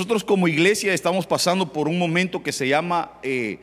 Nosotros como iglesia estamos pasando por un momento que se llama eh,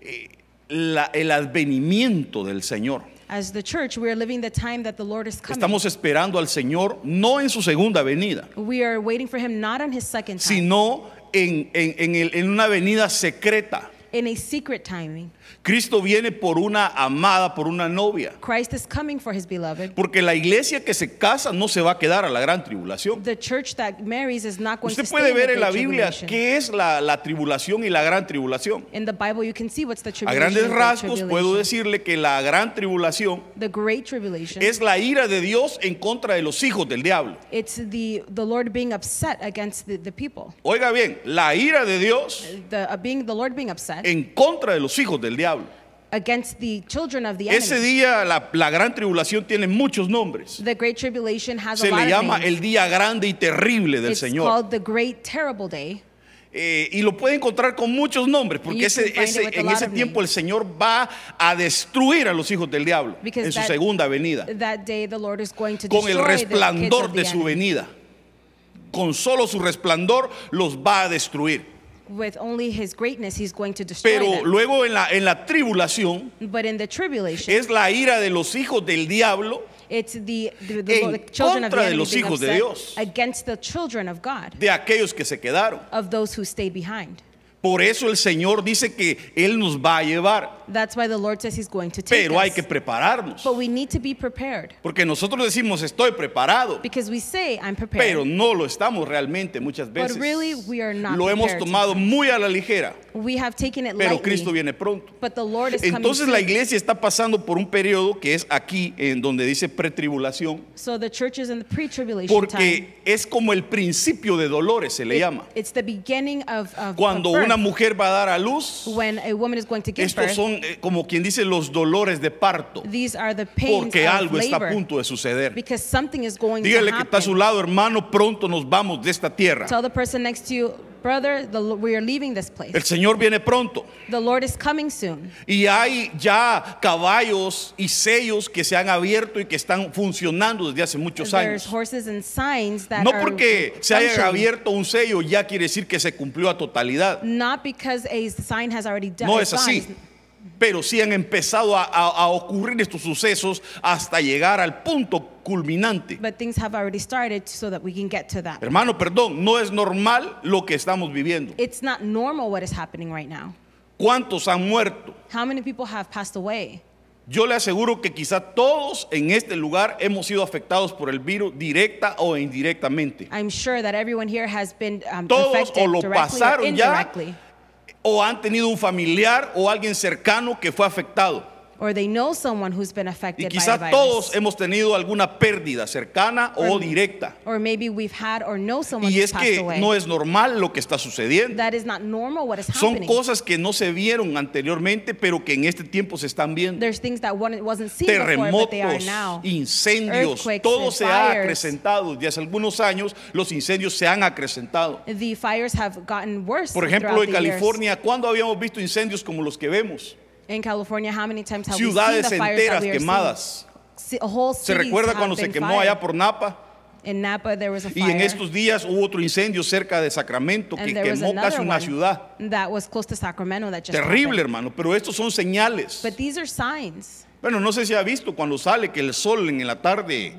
eh, la- el advenimiento del Señor. As the church, we are living the time that the Lord is coming. Estamos esperando al Señor no en su segunda venida, we are waiting for him not on his second time, sino en, en- en el- en una venida secreta. in a secret timing. Cristo viene por una amada, por una novia. Christ is coming for his beloved. Porque la iglesia que se casa no se va a quedar a la gran tribulación. The church that marries is not going Usted to puede ver en la Biblia qué es la, la tribulación y la gran tribulación. In the Bible, you can see what's the A tribulation. grandes and great rasgos puedo decirle que la gran tribulación The great tribulation. es la ira de Dios en contra de los hijos del diablo. it's the the Lord being upset against the, the people. Oiga bien, la ira de Dios The uh, being the Lord being upset en contra de los hijos del diablo. against the children of the Ese enemy. día la, la gran tribulación tiene muchos nombres. The great tribulation has Se a le of llama names. el día grande y terrible del it's Señor. called the great terrible day. Eh, y lo puede encontrar con muchos nombres, porque ese, ese- en ese of tiempo el. Señor va a destruir a los hijos del diablo Because en su that- segunda venida, That day the Lord is going to con el resplandor of de su venida. Con solo su resplandor los va a destruir. With only his greatness, he's going to destroy Pero them. luego en la, en la tribulación But in the tribulation, es la ira de los hijos del diablo it's the, the, the, En the children of the contra de enemy los being hijos de upset Dios. against the children of God, de aquellos que se quedaron. of those who stay behind. Por eso el Señor dice que Él nos va a llevar, That's why the Lord says he's going to take pero hay us. que prepararnos. But we need to be prepared Porque nosotros decimos estoy preparado, because we say, I'm prepared. pero no lo estamos realmente muchas but veces. really, we are not Lo hemos tomado muy a la ligera, We have taken it pero lightly, Cristo viene pronto. but the Lord is coming Entonces la soon. iglesia está pasando por un periodo que es aquí, en donde dice pretribulación, So the church is in the pre-tribulation time. porque es como el principio de dolores, se le It- llama. It's the beginning of, of, Cuando of birth. Una mujer va a dar a luz, when a woman is going to give estos birth. son eh, como quien dice los dolores de parto, These are the pains porque of algo está a labor punto de suceder. because something is going Dígale que está a happen. su lado, hermano, pronto nos vamos de esta tierra. Tell the person next to you, brother, the, we are leaving this place. El Señor viene pronto. The Lord is coming soon. Y hay ya caballos y sellos que se han abierto y que están funcionando desde hace muchos There's años. horses and signs that No are porque se haya functioning. abierto un sello ya quiere decir que se cumplió a totalidad. Not because a sign has already done. No es así. Pero sí han empezado a, a- a ocurrir estos sucesos hasta llegar al punto culminante. But things have already started so that we can get to that. Hermano, perdón, no es normal lo que estamos viviendo. It's not normal what is happening right now. ¿Cuántos han muerto? How many people have passed away? Yo le aseguro que quizá todos en este lugar hemos sido afectados por el virus directa o indirectamente. I'm sure that everyone here has been um, Todos o lo pasaron ya. O han tenido un familiar o alguien cercano que fue afectado. Or they know someone who's been Y affected by quizá a virus. todos hemos tenido alguna pérdida cercana o directa. or maybe we've had or know someone Y who's es passed que away. no es normal lo que está sucediendo. that is not normal what is Son happening. cosas que no se vieron anteriormente, pero que en este tiempo se están viendo. There's things that one- wasn't seen before, but they are Terremotos, now. incendios, Earthquakes todo and se ha fires. acrecentado. Desde hace algunos años los incendios se han acrecentado. The fires have gotten worse Por ejemplo, throughout en the years. California, ¿cuándo habíamos visto incendios como los que vemos? In California, how many times have Ciudades we seen the fires enteras that we are quemadas. seeing? A whole ¿Se cities recuerda have cuando se been quemó fired. allá por Napa? In Napa, there was a Y fire. en estos días hubo otro incendio cerca de Sacramento que and there was quemó casi another una one ciudad. that was close to Sacramento that just Terrible, happened. hermano, pero estos son señales. But these are signs. Bueno, no sé si ha visto cuando sale que el sol en la tarde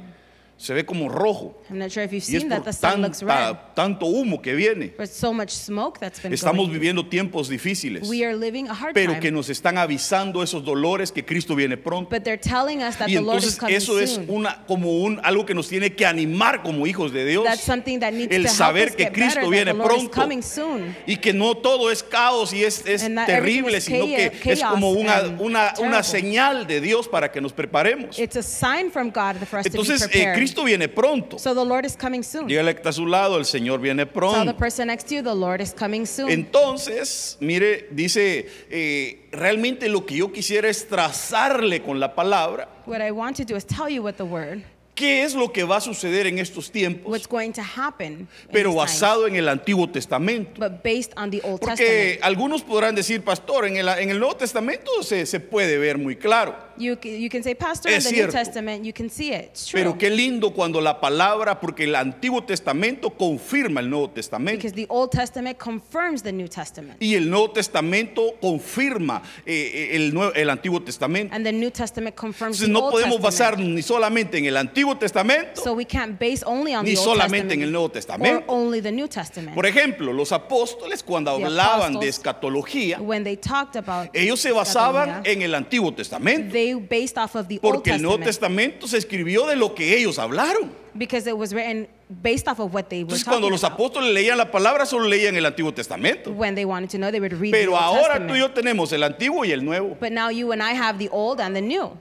se ve como rojo. I'm not sure if you've Y es seen por that the sun looks red. tanta- tanto humo que viene. So much smoke that's been Estamos going. viviendo tiempos difíciles, We are living a hard pero time. que nos están avisando esos dolores que Cristo viene pronto. but they're telling us that Y the Lord is entonces coming eso es soon. una como un algo que nos tiene que animar como hijos de Dios. That's something that needs El to help saber us que get Cristo better, viene that the Lord is pronto. coming soon. Y que no todo es caos y es, es And not everything terrible, is sino que chaos- es como una, and una, una terrible. señal de Dios para que nos preparemos. It's a sign from God for us Entonces, to be eh, prepared. Cristo viene pronto. so the Lord is coming soon. Dígale que está a su lado, el Señor viene Tell the pronto. person next to you, the Lord is coming soon. Entonces, mire, dice, eh, realmente lo que yo quisiera es trazarle con la palabra what I want to do is tell you with the word qué es lo que va a suceder en estos tiempos, what's going to happen, in pero basado en el Antiguo Testamento. but based on the Old Porque Testament. algunos podrán decir, pastor, en el, en el Nuevo Testamento se, se puede ver muy claro. You, you can say, Pastor, Es in the cierto. New Testament, you can see it. It's true. Pero qué lindo cuando la palabra, porque el Antiguo Testamento confirma el Nuevo Testamento. because the Old Testament confirms the New Testament. Y el Nuevo Testamento confirma eh, el, el Antiguo Testamento. And the New Testament confirms Entonces the no Old podemos Testament. basarnos ni solamente en el Antiguo Testamento, So we can't base only on ni the Old solamente en el Nuevo or Testamento. only the New Testament. Por ejemplo, los apóstoles cuando The hablaban de escatología, when they talked about ellos se basaban en el Antiguo Testamento. they based off of the Old Porque el Nuevo Testament Testamento se escribió de lo que ellos hablaron. because it was written based off of what they were Entonces talking cuando los about. apóstoles leían la palabra, solo leían el Antiguo Testamento. When they wanted to know, they would read Pero the Old ahora Testament. tú y yo tenemos el Antiguo y el Nuevo. But now you and I have the old and the new.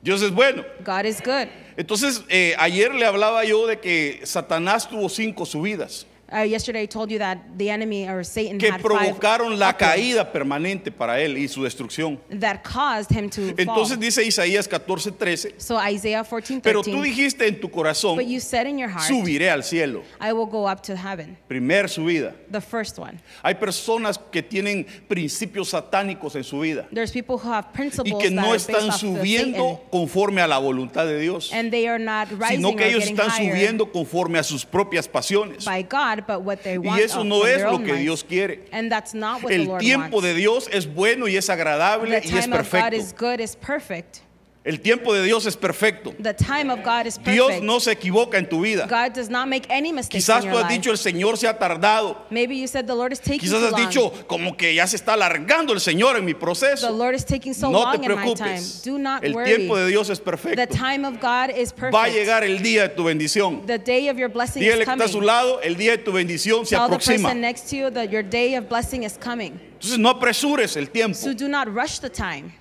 Dios es bueno. God is good. Entonces, eh, ayer le hablaba yo de que Satanás tuvo cinco subidas Uh, yesterday I told you that the enemy or Satan que had five provocaron la caída permanente para él y su destrucción. that caused him to Entonces fall. dice Isaías 14, 13, So Isaiah 14, pero tú 13, dijiste en tu corazón, but you said in your heart, subiré al cielo. I will go up to heaven. Primer subida. The first one. Hay personas que tienen principios satánicos en su vida There's people who have y principles que that no are based están off subiendo conforme a la voluntad de Dios, and they are not rising sino or que ellos getting están higher subiendo conforme a sus propias pasiones. by God, but what they Y want eso of- no es lo que. Dios quiere. And that's not what the El Lord tiempo wants. de Dios es bueno y es agradable y es God perfecto. El tiempo de Dios es perfecto. The time of God is perfect. Dios no se equivoca en tu vida. God does not make any mistakes Quizás tú has dicho el Señor se ha tardado. Maybe you said the Lord is taking Quizás has long. dicho como que ya se está alargando el Señor en mi the proceso. Lord is taking so No long te in my time. preocupes. Do not El worry. tiempo de Dios es the perfecto. time of God is perfect. Va a llegar el día de tu bendición. the day of your blessing Dígale is que está a su lado, el día de tu bendición se Tell the aproxima. person next to you that your day of blessing is coming. Entonces no apresures el tiempo. So do not rush the time.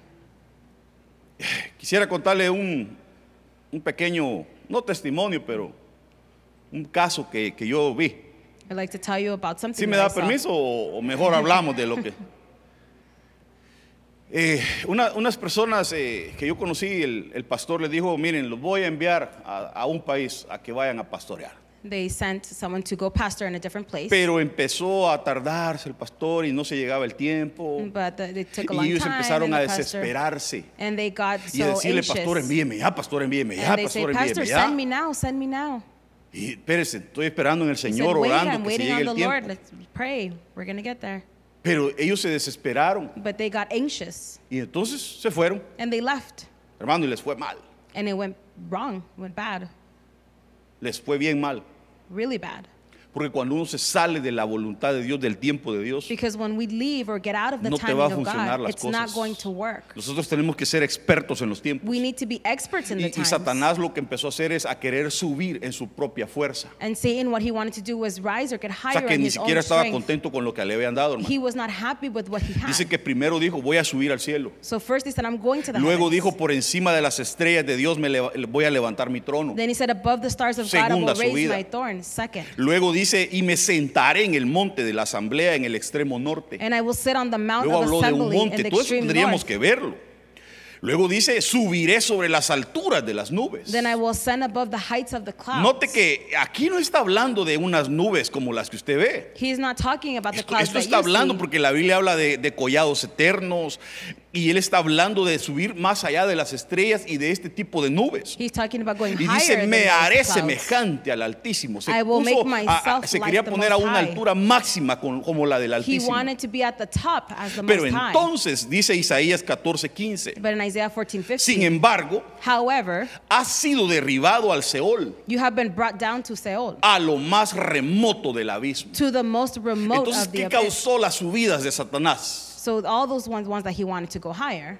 Quisiera contarle un, un pequeño, no testimonio, pero un caso que, que yo vi. I'd like to tell you about something ¿Sí me that da I permiso o, o mejor hablamos de lo que... Eh, una- unas personas eh, que yo conocí, el, el pastor les dijo, miren, los voy a enviar a, a un país a que vayan a pastorear. They sent someone to go pastor in a different place. Pero empezó a tardarse el pastor y no se llegaba el tiempo. but the, they took a Y long ellos time. empezaron and a the pastor- desesperarse. And they got Y a so decirle, anxious. pastor, envíeme ya, pastor, envíeme ya, and they say, pastor, Pastor, envíeme ya. send me now, send me now. Y espérese, estoy esperando en el He said, Señor, Wait, orando I'm que se waiting llegue on el the Lord. tiempo. Let's pray. We're going to get there. Pero ellos se desesperaron But they got anxious y entonces se fueron, and they left. hermano, y les fue mal. And it went wrong, went bad, Les fue bien mal. really bad. Porque cuando uno se sale de la voluntad de Dios, del tiempo de Dios, Because when we leave or get out of the no te va a funcionar las it's not cosas. going to work. Nosotros tenemos que ser expertos en los tiempos. We need to be experts in Y, the y times. Satanás lo que empezó a hacer es a querer subir en su propia fuerza. And Satan, what he wanted to do was rise or get O higher sea que ni siquiera estaba strength. contento con lo que le habían dado, hermano. He was not happy with what he had. Dice que primero dijo, voy a subir al cielo. so first he said, I'm going to the Luego heavens. dijo, por encima de las estrellas de Dios me voy a levantar mi trono. Then he said, above the stars of God, I Segunda will raise subida. my thorn. Second. Luego dice, y me sentaré en el monte de la asamblea en el extremo norte. And I will sit on the mount Luego of habló de un assembly in monte, the todo eso extreme tendríamos north. que verlo. Luego dice, subiré sobre las alturas de las nubes. Then I will ascend above the heights of the clouds. Note que aquí no está hablando de unas nubes como las que usted ve. He's not talking about the Esto, clouds esto that está you hablando see. porque la Biblia habla de, de collados eternos y él está hablando de subir más allá de las estrellas y de este tipo de nubes. He's talking about going Y dice, me haré semejante al Altísimo. Se, puso a- a- se like quería the poner a una altura máxima con- como la del He Altísimo. wanted to be at the top as the Pero entonces, dice Isaías 14, 15, But in Isaiah 14, 15, sin embargo, however, ha sido derribado al Seol, you have been brought down to Seol, a lo más remoto del abismo. to the most remote Entonces, of the ¿qué abyss. causó las subidas de Satanás? So all those ones, ones that he wanted to go higher,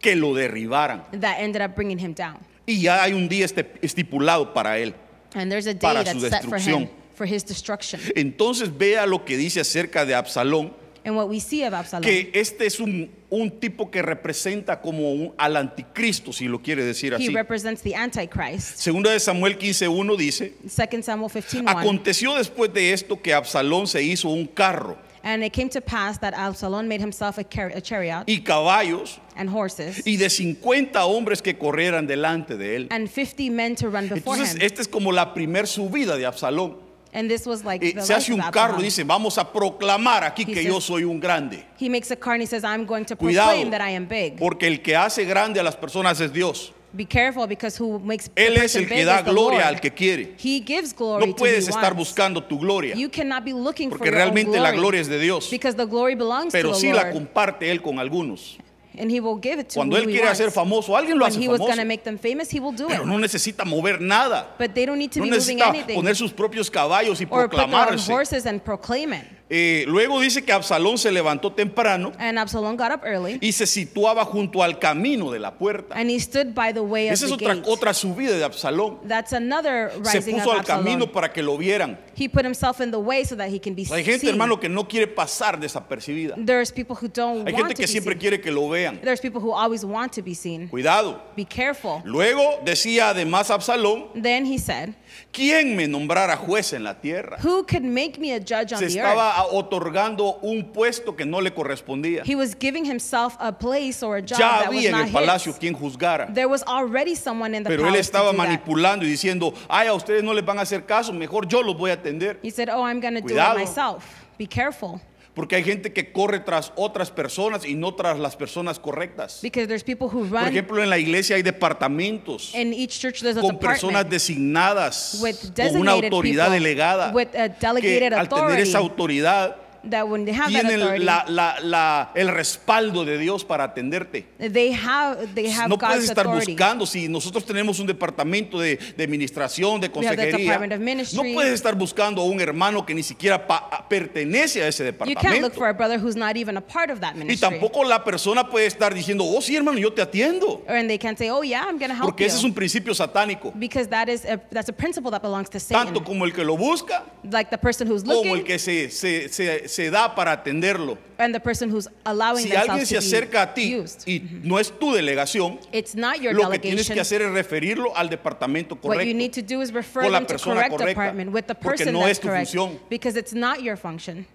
Que lo derribaran. that ended up bringing him down. Y ya hay un día este- estipulado para él. And there's a day Para that's su set for him, destrucción. for his destruction. Entonces vea lo que dice acerca de Absalón, And what we see of Absalom, que este es un, un tipo que representa como un- al anticristo, si lo quiere decir he así. represents the Antichrist. Segunda de Samuel 15.1 dice, 2 Samuel 15, 1. aconteció después de esto que Absalón se hizo un carro And it came to pass that Absalom made himself a, car- a chariot y caballos and horses y de 50 hombres que corrieran delante de él. and 50 men to run before Entonces, him. esta es como la primer subida de Absalón. And this was like Eh, the se life hace of un carro y dice, vamos a proclamar aquí He que says- yo soy un grande. He makes a car and he says, I'm going to Cuidado, proclaim that I am big. porque el que hace grande a las personas es Dios. Be careful because who makes the Él es person el que big da is the gloria Lord. al que quiere. He gives glory No to who he puedes estar wants. buscando tu gloria, You cannot be looking porque for your own realmente la glory gloria es de Dios, because the glory belongs pero to the sí la Lord. comparte Él con algunos. And he will give it to Cuando who Él he quiere wants. hacer famoso, alguien lo when hace he was famoso, going to make them famous, he will do pero it. no necesita mover nada. But they don't need to No be moving necesita anything poner sus propios caballos y or put their own proclamarse. horses and proclaim it. Eh, luego dice que Absalón se levantó temprano And Absalom got up early y se situaba junto al camino de la puerta. and he stood by the way of Esa es the otra, gate. otra subida de Absalón. That's another Se rising puso of al camino para que lo vieran. He put himself in the way so that he can be Hay gente, seen. hermano, que no quiere pasar desapercibida. There's people who don't Hay want gente to que be siempre seen. quiere que lo vean. There's people who always want to be seen. Cuidado. Be careful. Luego decía además Absalón, Then he said, ¿quién me nombrara juez en la tierra? Who could make me a judge on Se the earth? estaba otorgando un puesto que no le correspondía. He was giving himself a place or a job Ya that was había en not el palacio his. quien juzgara. There was already someone in the Pero él palace to estaba do that. manipulando y diciendo, ay, a ustedes no les van a hacer caso, mejor yo los voy a atender. He said, Oh, I'm going to do it Cuidado. myself. Be careful. Porque hay gente que corre tras otras personas y no tras las personas correctas. Because there's people who Por run. ejemplo, en la iglesia hay departamentos in each church, there's a con personas department designadas, with con una autoridad people, delegada, with a que delegated al tener esa autoridad that when they have that tienen authority, la- la- la- el respaldo de Dios para atenderte. they have they have No puedes God's estar authority. buscando, si nosotros tenemos un departamento de, de administración, de We have the consejería, department of no ministry. puedes estar buscando a un hermano que ni siquiera pa- pertenece a ese You can't departamento. look for a brother who's not even a part of that Y ministry. tampoco la persona puede estar diciendo, oh sí hermano, yo te atiendo. and they can't say, "Oh yeah, I'm going to help Porque you," ese es un principio satánico. because that is a, that's a principle that belongs to Satan. Tanto como el que lo busca, like the person who's como el looking que se, se, se, se da para atenderlo. and the person who's allowing Si alguien se acerca a ti used. y no es tu delegación, It's not your lo que tienes que hacer es referirlo al departamento What you correcto. need to do is refer con la persona correct correcta, department with the porque person no es tu correct función. because it's not your function.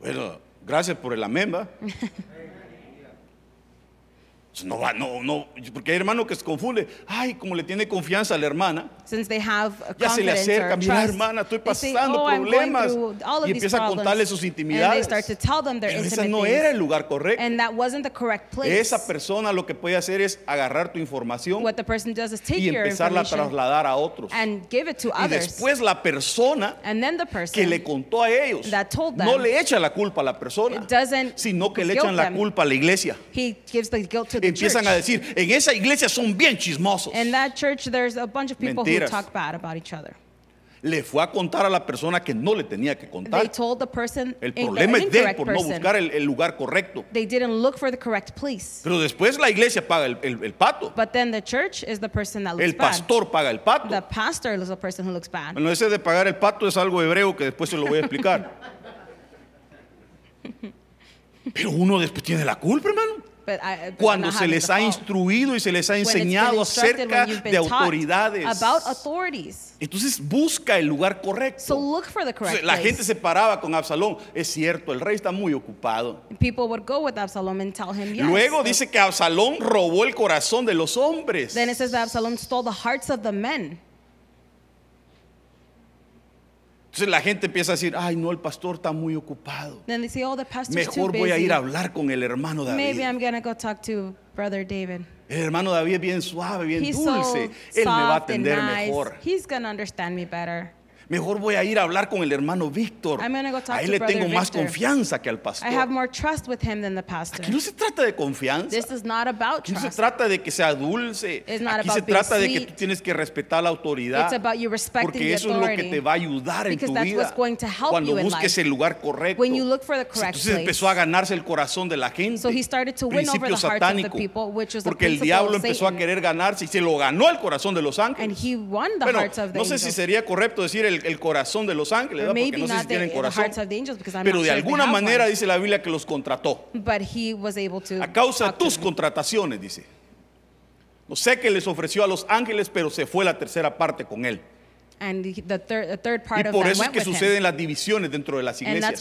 Bueno, gracias por el amén, ¿va? No va, no, no, porque hay hermano que se confunde. Ay, como le tiene confianza a la hermana, Since they have ya se le acerca, mira hermana, estoy they say, pasando "Oh, problemas. Y empieza a problems." contarle sus And intimidades. ese no era el lugar correcto. And that wasn't the correct place. Esa persona lo que puede hacer es agarrar tu información what the person does is take y empezarla a trasladar a otros. and give it to Y después la persona and then the person que le contó a ellos that told them no le echa la culpa a la persona, sino que le echan la culpa a la iglesia. he gives the guilt to Empiezan a decir, en esa iglesia son bien chismosos. In that church, there's a bunch of people Mentiras. who talk bad about each other. Le fue a contar a la persona que no le tenía que They contar. told the person, El in- problema es de él incorrect por no person. buscar el, el lugar correcto. They didn't look for the correct place. Pero después la iglesia paga el, el- el pato. But then the church is the person that looks El bad. pastor paga el pato. The pastor is the person who looks bad. Bueno, ese de pagar el pato es algo hebreo que después se lo voy a explicar. Pero uno después tiene la culpa, hermano. But I, but Cuando se les ha instruido y se les ha enseñado acerca de autoridades. Entonces busca el lugar So correcto. look for the correct Entonces, la place. gente se paraba con Absalón. Es cierto, el rey está muy ocupado. People would go with Absalom and tell him yes. Luego So- dice que Absalón robó el corazón de los hombres. Then it says that Absalom stole the hearts of the men. Entonces la gente empieza a decir, ay no, el pastor está muy ocupado. Say, oh, Mejor voy a ir a hablar con el hermano Maybe David. I'm going to go talk to Brother David. El hermano David es bien suave, bien He's dulce. so Él me va a atender nice. mejor. He's to understand me better. Mejor voy a ir a hablar con el hermano Víctor. A él le tengo más Victor. confianza que al I pastor. have more trust with him than the pastor. Aquí no se trata de confianza. This is not about Aquí no se trust. trata de que sea dulce. It's not Aquí se about being trata de que tú tienes que respetar la autoridad. It's about you respecting Porque the eso es lo que te va a ayudar en Because tu that's vida. what's going to help Cuando busques el lugar correcto. When you look for the correct Entonces place. empezó a ganarse el corazón de la gente. So he started to win over the of the people, which was the Porque el principle diablo empezó a querer ganarse y se lo ganó el corazón de los And ángeles. he won the Bueno, hearts of the no sé si sería correcto decir el, el corazón de los ángeles, ¿verdad? porque no sé si tienen corazón. Pero de alguna manera dice la Biblia que los contrató. But he was able to A causa de tus contrataciones, dice. No sé qué les ofreció a los ángeles, pero se fue la tercera parte con él. And the, third, the third Y part of por that eso es que suceden las divisiones dentro de las iglesias.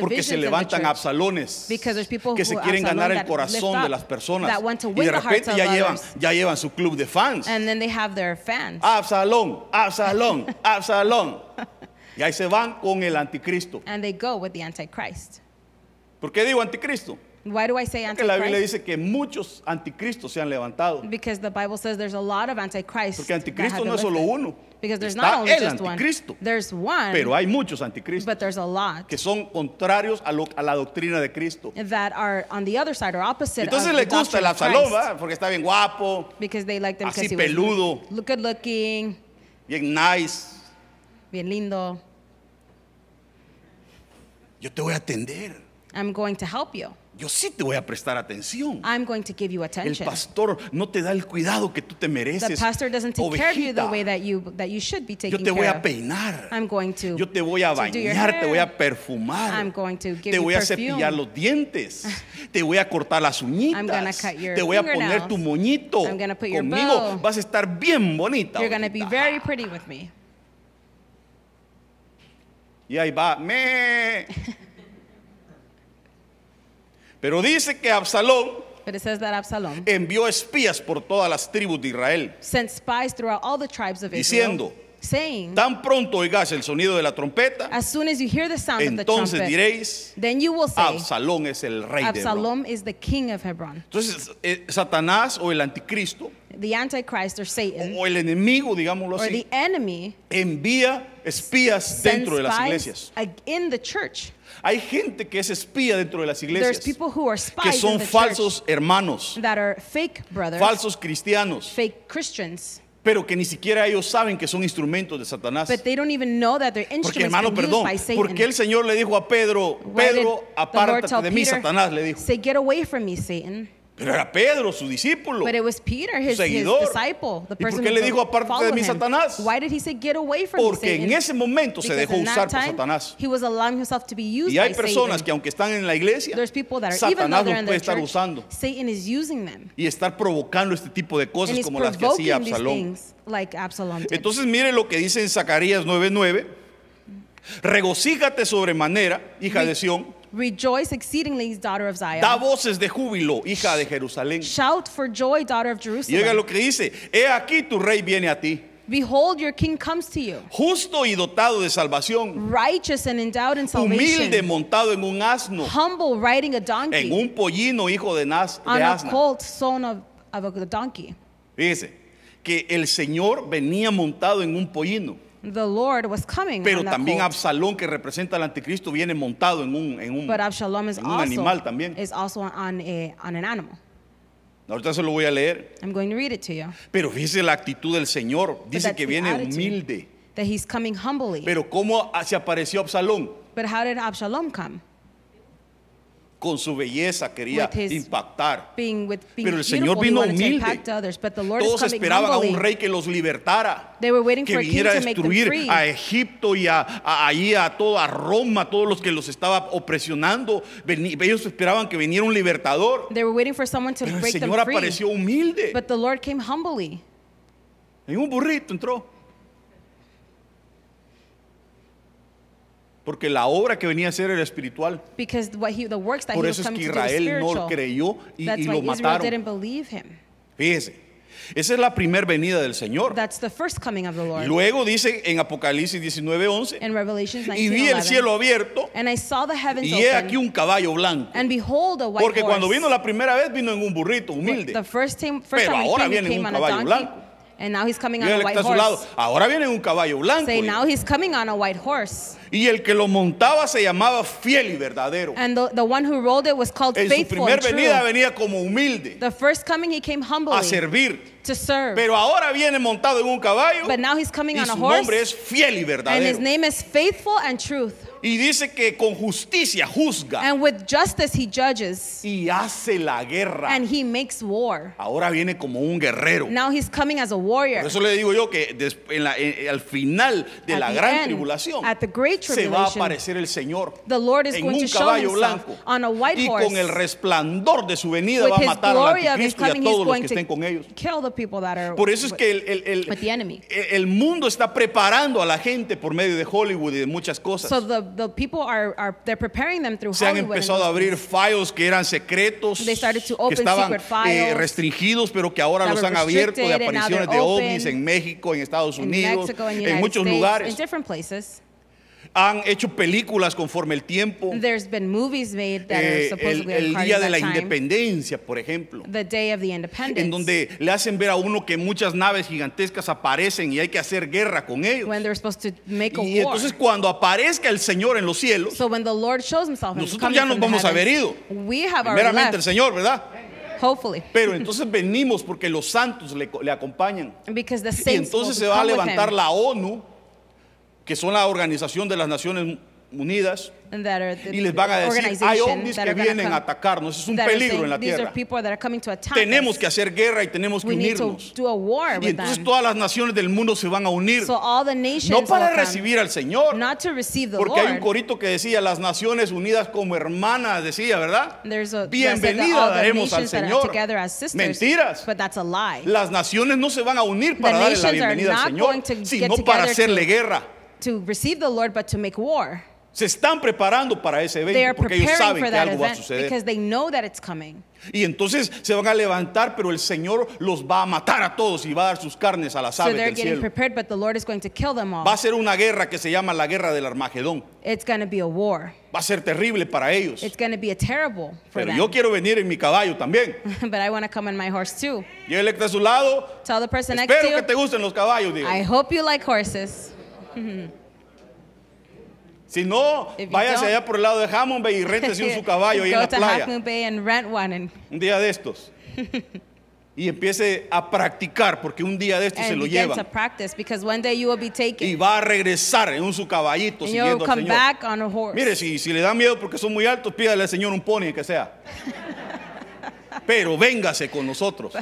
Porque se levantan absalones que se who- quieren ganar el that corazón de las personas. Y de repente of ya llevan, ya llevan su club de fans. And then they have their fans. Absalón, Absalón, Absalón. Y ahí se van con el anticristo. And they go with the Antichrist. ¿Por qué digo anticristo? Why do I say Porque la Biblia Antichrist? dice que muchos anticristos se han levantado. Because the Bible says there's a lot of Antichrists. Porque that anticristo have no been es solo uno. Because there's Está not only el just one. There's one, Pero hay muchos anticristos but there's a lot que son contrarios a, lo- a la doctrina de Cristo. that are on the other side or opposite Entonces of le the gusta el doctrine of Absalón, Christ. ¿verdad? porque está bien guapo, Because they like them Así because he was peludo. look- good looking, bien nice. bien lindo. Yo te voy a atender. I'm going to help you. Yo sí te voy a prestar atención. I'm going to give you El attention. pastor no te da el cuidado que tú te The mereces. pastor doesn't take care of you the ovejita. way that you that you should be Yo te voy care a of. peinar. I'm going to Yo te voy a to do your bañar, te voy a perfumar. I'm going to give Te you voy a perfume. cepillar los dientes. Te voy a cortar las uñitas. Cut your Te voy a poner fingernails. tu moñito. I'm gonna put your Conmigo bow. vas a estar bien bonita. You're going to be ovejita. very pretty with me. Y ahí va. Me. Pero dice que Absalón But it says that Absalom envió espías por todas las tribus de Israel. sent spies throughout all the tribes of Diciendo, Israel, saying, Tan pronto oigas el sonido de la trompeta, As soon as you hear the sound of the entonces trumpet, diréis, then you will say, Absalón es el rey de Hebrón. Absalom is the king of Hebron. Entonces, eh, Satanás o el anticristo The Antichrist or Satan o el enemigo, digámoslo or the así, enemy envía espías sends dentro de las spies iglesias. ag- in the church. Hay gente que es espía dentro de las There's iglesias, people who are que spies in son the falsos hermanos, that are fake brothers, falsos cristianos, fake Christians, pero que ni siquiera ellos saben que son instrumentos de Satanás. but they don't even know that they're Porque hermano, perdón, porque el Señor le dijo a Pedro, Pedro, apártate de mí, Satanás le dijo. Pero era Pedro, su discípulo. But it was Peter, his, his seguidor. disciple, the ¿Y por person qué who le dijo, "Apártate de followed mí, him." Satanás? Why did he say, get away from me, Porque Satan? en ese momento se Because dejó in that usar por time, Satanás. He was allowing himself to be used Y hay by personas Satan. que aunque están en la iglesia, There's people that are, even though Satanás they're los in puede their estar church, usando Satan is using them. y estar provocando este tipo de And cosas he's como las que provoking hacía these Absalón. things like Absalom did. Entonces mire lo que dice en Zacarías 9:9. Regocíjate sobremanera, hija de Sión. Rejoice exceedingly, daughter of Zion. Da voces de júbilo, hija de Jerusalén. Shout for joy, daughter of Y oiga Jerusalem. lo que dice, he aquí tu rey viene a ti, Behold, your king comes to you, justo y dotado de salvación, righteous and endowed in salvation, humilde montado en un asno, humble, riding a donkey, en un pollino hijo de, nas, on de a asna. colt, son of, of a donkey. Fíjese, que el Señor venía montado en un pollino, The Lord was coming pero on that también colt. Absalón, que representa al anticristo, viene montado en un, en un, But Absalom is en un also, animal también. is also on, a, on an animal. Ahorita se lo voy a leer. I'm going to read it to you. Pero fíjese la actitud del Señor. Dice that's que the viene attitude. humilde. That he's coming humbly. Pero ¿cómo se apareció Absalón? but how did Absalom come? Con su belleza quería impactar. Being with being Pero el Señor vino humilde. others, Todos esperaban a un rey que los libertara. Que viniera a destruir a Egipto y a, a- ahí a toda Roma, a todos los que los estaba opresionando. Ellos esperaban que viniera un libertador. They were waiting for someone to Pero el them Señor free. apareció humilde. But the Lord came humbly. En un burrito entró. Porque la obra que venía a hacer era espiritual. Because what he, the works that Por eso es que Israel no creyó y, y lo mataron. didn't believe him. Fíjese, esa es la primera venida del Señor. That's the first coming of the Lord. Luego dice en Apocalipsis 19:11, In Revelations y vi el 19:11, cielo abierto and I saw the heavens y he aquí un caballo blanco. and behold a white Porque horse. cuando vino la primera vez vino en un burrito humilde. The first time, first Pero ahora viene en un caballo donkey, blanco. And now he's coming Y on a white su horse. ahora viene en un caballo blanco. Say now he's coming on a white horse, Y el que lo montaba se llamaba fiel y verdadero. and the, the one who rode it was called En su faithful primer and true. venida venía como humilde The first coming he came humbly a servir. to serve, Pero ahora viene montado en un caballo but now he's coming y on a su horse, nombre es fiel y and his verdadero. name is faithful and truth. Y dice que con justicia juzga And with justice he judges, y hace la guerra. and he makes war. Ahora viene como un guerrero. Now he's coming as a warrior. Por eso le digo yo que en la- en- al final de At la gran end, tribulación at the great se va a aparecer el Señor The Lord is en going un to caballo blanco on a white y horse. con el resplandor de su venida With va a matar al anticristo y a todos los que estén con ellos. Por eso es que el, el- el- el mundo está preparando a la gente por medio de Hollywood y de muchas cosas. So the, the people are, are they're preparing them through Se han Hollywood. empezado a abrir files que eran secretos, They started to que open estaban secret eh, restringidos, pero que ahora that los were han abierto de restricted and now apariciones de they're ovnis open en México, en Estados in Unidos, Mexico and en United muchos States, lugares. in different places. Han hecho películas conforme el tiempo. There's been movies made that Eh, are el, supposedly el occurring día de la time. independencia, por ejemplo. The day of the independence. En donde le hacen ver a uno que muchas naves gigantescas aparecen y hay que hacer guerra con ellos. when they're supposed to make a Y war. entonces cuando aparezca el Señor en los cielos, So when the Lord shows himself nosotros ya nos vamos a haber ido. we have primeramente el Señor, ¿verdad? hopefully. Pero entonces venimos porque los santos le, le acompañan. Because the Y saints will entonces se va a levantar la ONU, que son la Organización de las Naciones Unidas, y les van a decir, hay ovnis que vienen a atacarnos, es un peligro en la These tierra. are people that are coming to attack Tenemos que hacer guerra y tenemos que unirnos. Y entonces todas las naciones del mundo se van a unir, So all the nations no para recibir al Señor, not to receive the porque hay un corito que decía, las naciones unidas como hermanas, decía, ¿verdad? Bienvenida daremos al Señor. Mentiras. But that's a lie. Las naciones no se van a unir para darle la bienvenida al Señor, sino para hacerle guerra. To receive the Lord, but to make war. Se están preparando para ese They are evento porque ellos preparing saben for que that algo va a event suceder. because they know that it's coming. Y entonces se van a levantar, pero el Señor los va a matar a todos y va a dar sus carnes a las So aves they're del getting cielo. prepared, but the Lord is going to kill them all. Va a ser una guerra que se llama la guerra del Armagedón. It's going to be a war. Va a ser terrible para ellos. It's going to be a terrible for Pero them. yo quiero venir en mi caballo también. but I want to come on my horse too. Llévele a su lado. Tell the person next Espero to you, te gusten los caballos, diga. I hope you like horses. Si no, If you váyase don't- allá por el lado de Hammond Bay y réntese un su caballo ahí en Go la to playa. Half Moon Bay and rent one and, Un día de estos. y empiece a practicar, porque un día de estos se and lo begin to llevan. practice because one day you will be taken Y va a regresar en un su caballito and you'll siguiendo al come Señor. back on a horse. Mire, si, si le da miedo porque son muy altos, pídale al Señor un pony que sea. Pero véngase con nosotros.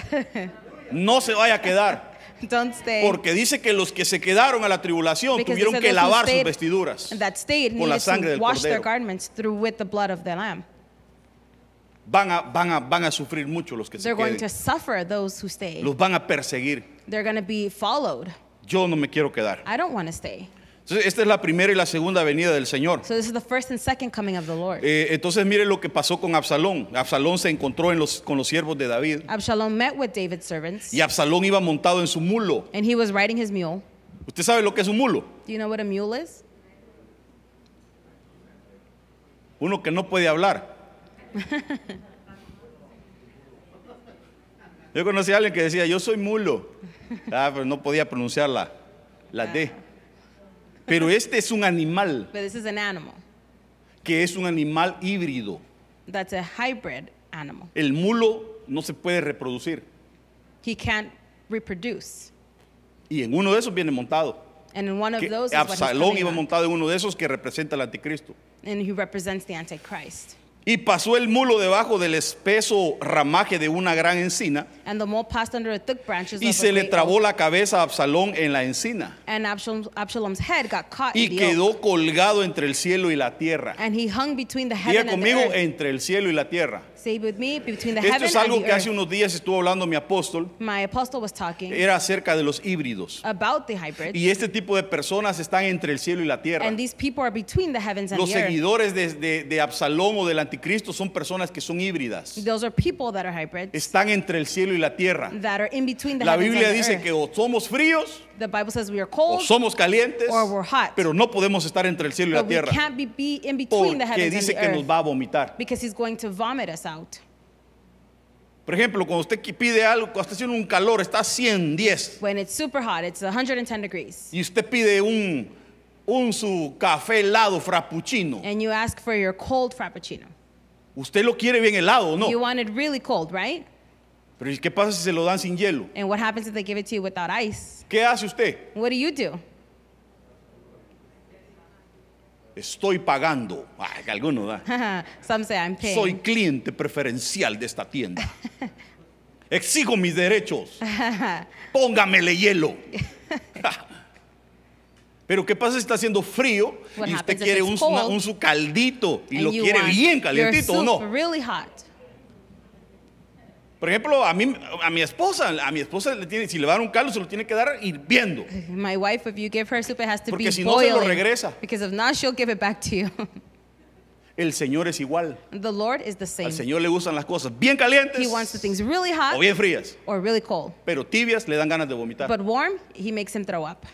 No se vaya a quedar. Don't stay. Porque dice que los que se quedaron a la tribulación Because tuvieron que lavar sus vestiduras. con la sangre to del cordero. garments through with the blood of the lamb. Van a, van, a, van a sufrir mucho los que se They're going to queden. suffer those who stay. Los van a perseguir. They're going to be followed. Yo no me quiero quedar. I don't want to stay. Entonces, esta es la primera y la segunda venida del Señor. So this is the first and second coming of the Lord. Eh, entonces mire lo que pasó con Absalón. Absalón se encontró en los, con los siervos de David Absalom met with David's servants y Absalón iba montado en su mulo. and he was riding his mule. ¿Usted sabe lo que es un mulo? Do you know what a mule is? Uno que no puede hablar. Yo conocí a alguien que decía, yo soy mulo. Ah, pero no podía pronunciar la, la D. Pero este es un animal, But this is an animal. que es un animal híbrido. That's a hybrid animal. El mulo no se puede reproducir. He can't reproduce. Y en uno de esos viene montado. And in one of Que those is what he's Absalón coming iba on. montado en uno de esos que representa al anticristo. And he represents the Antichrist. Y pasó el mulo debajo del espeso ramaje de una gran encina And the mole passed under the thick branches y of se a le trabó oak. la cabeza a Absalón en la encina And Absalom, Absalom's head got caught y in the oak. quedó colgado entre el cielo y la tierra. And he hung between the Diga heaven and the conmigo, earth. entre el cielo y la tierra. Say with me, between the Esto heaven es algo que the hace earth. unos días estuvo hablando mi apóstol. My apostle was talking Era acerca de los híbridos. about the hybrids. Y este tipo de personas están entre el cielo y la tierra. And these people are between the heavens and Los the earth. seguidores de, de- de Absalón o del anticristo son personas que son híbridas. Those are people that are hybrids Están entre el cielo y la tierra. that are in between the La heavens Biblia and the dice earth. que o somos fríos The Bible says we are o cold, somos calientes, or we're hot. pero no podemos estar entre el cielo y la but we tierra can't be, be in between the porque heavens and dice the que nos earth va a vomitar. because he's going to vomit us out. Por ejemplo, cuando usted pide algo, cuando está haciendo un calor, está a 110 When it's super hot, it's 110 degrees. y usted pide un, un su café helado frappuccino, And you ask for your cold frappuccino. usted lo quiere bien helado no. You want it really cold, right? Pero ¿y qué pasa si se lo dan sin hielo? And what happens if they give it to you without ice? ¿Qué hace usted? What do you do? Estoy pagando. Ay, que alguno da. Some say I'm paying. Soy cliente preferencial de esta tienda. Exijo mis derechos. Póngamele hielo. Pero ¿qué pasa si está haciendo frío What y usted quiere un, una- un su caldito y lo quiere bien calientito o no? really hot. Por ejemplo, a mí, a mi esposa, a mi esposa le tiene, si le va a dar un caldo, se lo tiene que dar hirviendo. My wife, if you give her soup, it has to Porque be si no, se lo boiling. regresa. Because if not, she'll give it back to you. El Señor es igual. the Lord is the same. Al Señor le gustan las cosas bien calientes He wants the things really hot o bien frías, or really cold. pero tibias le dan ganas de vomitar. But warm, he makes him throw up.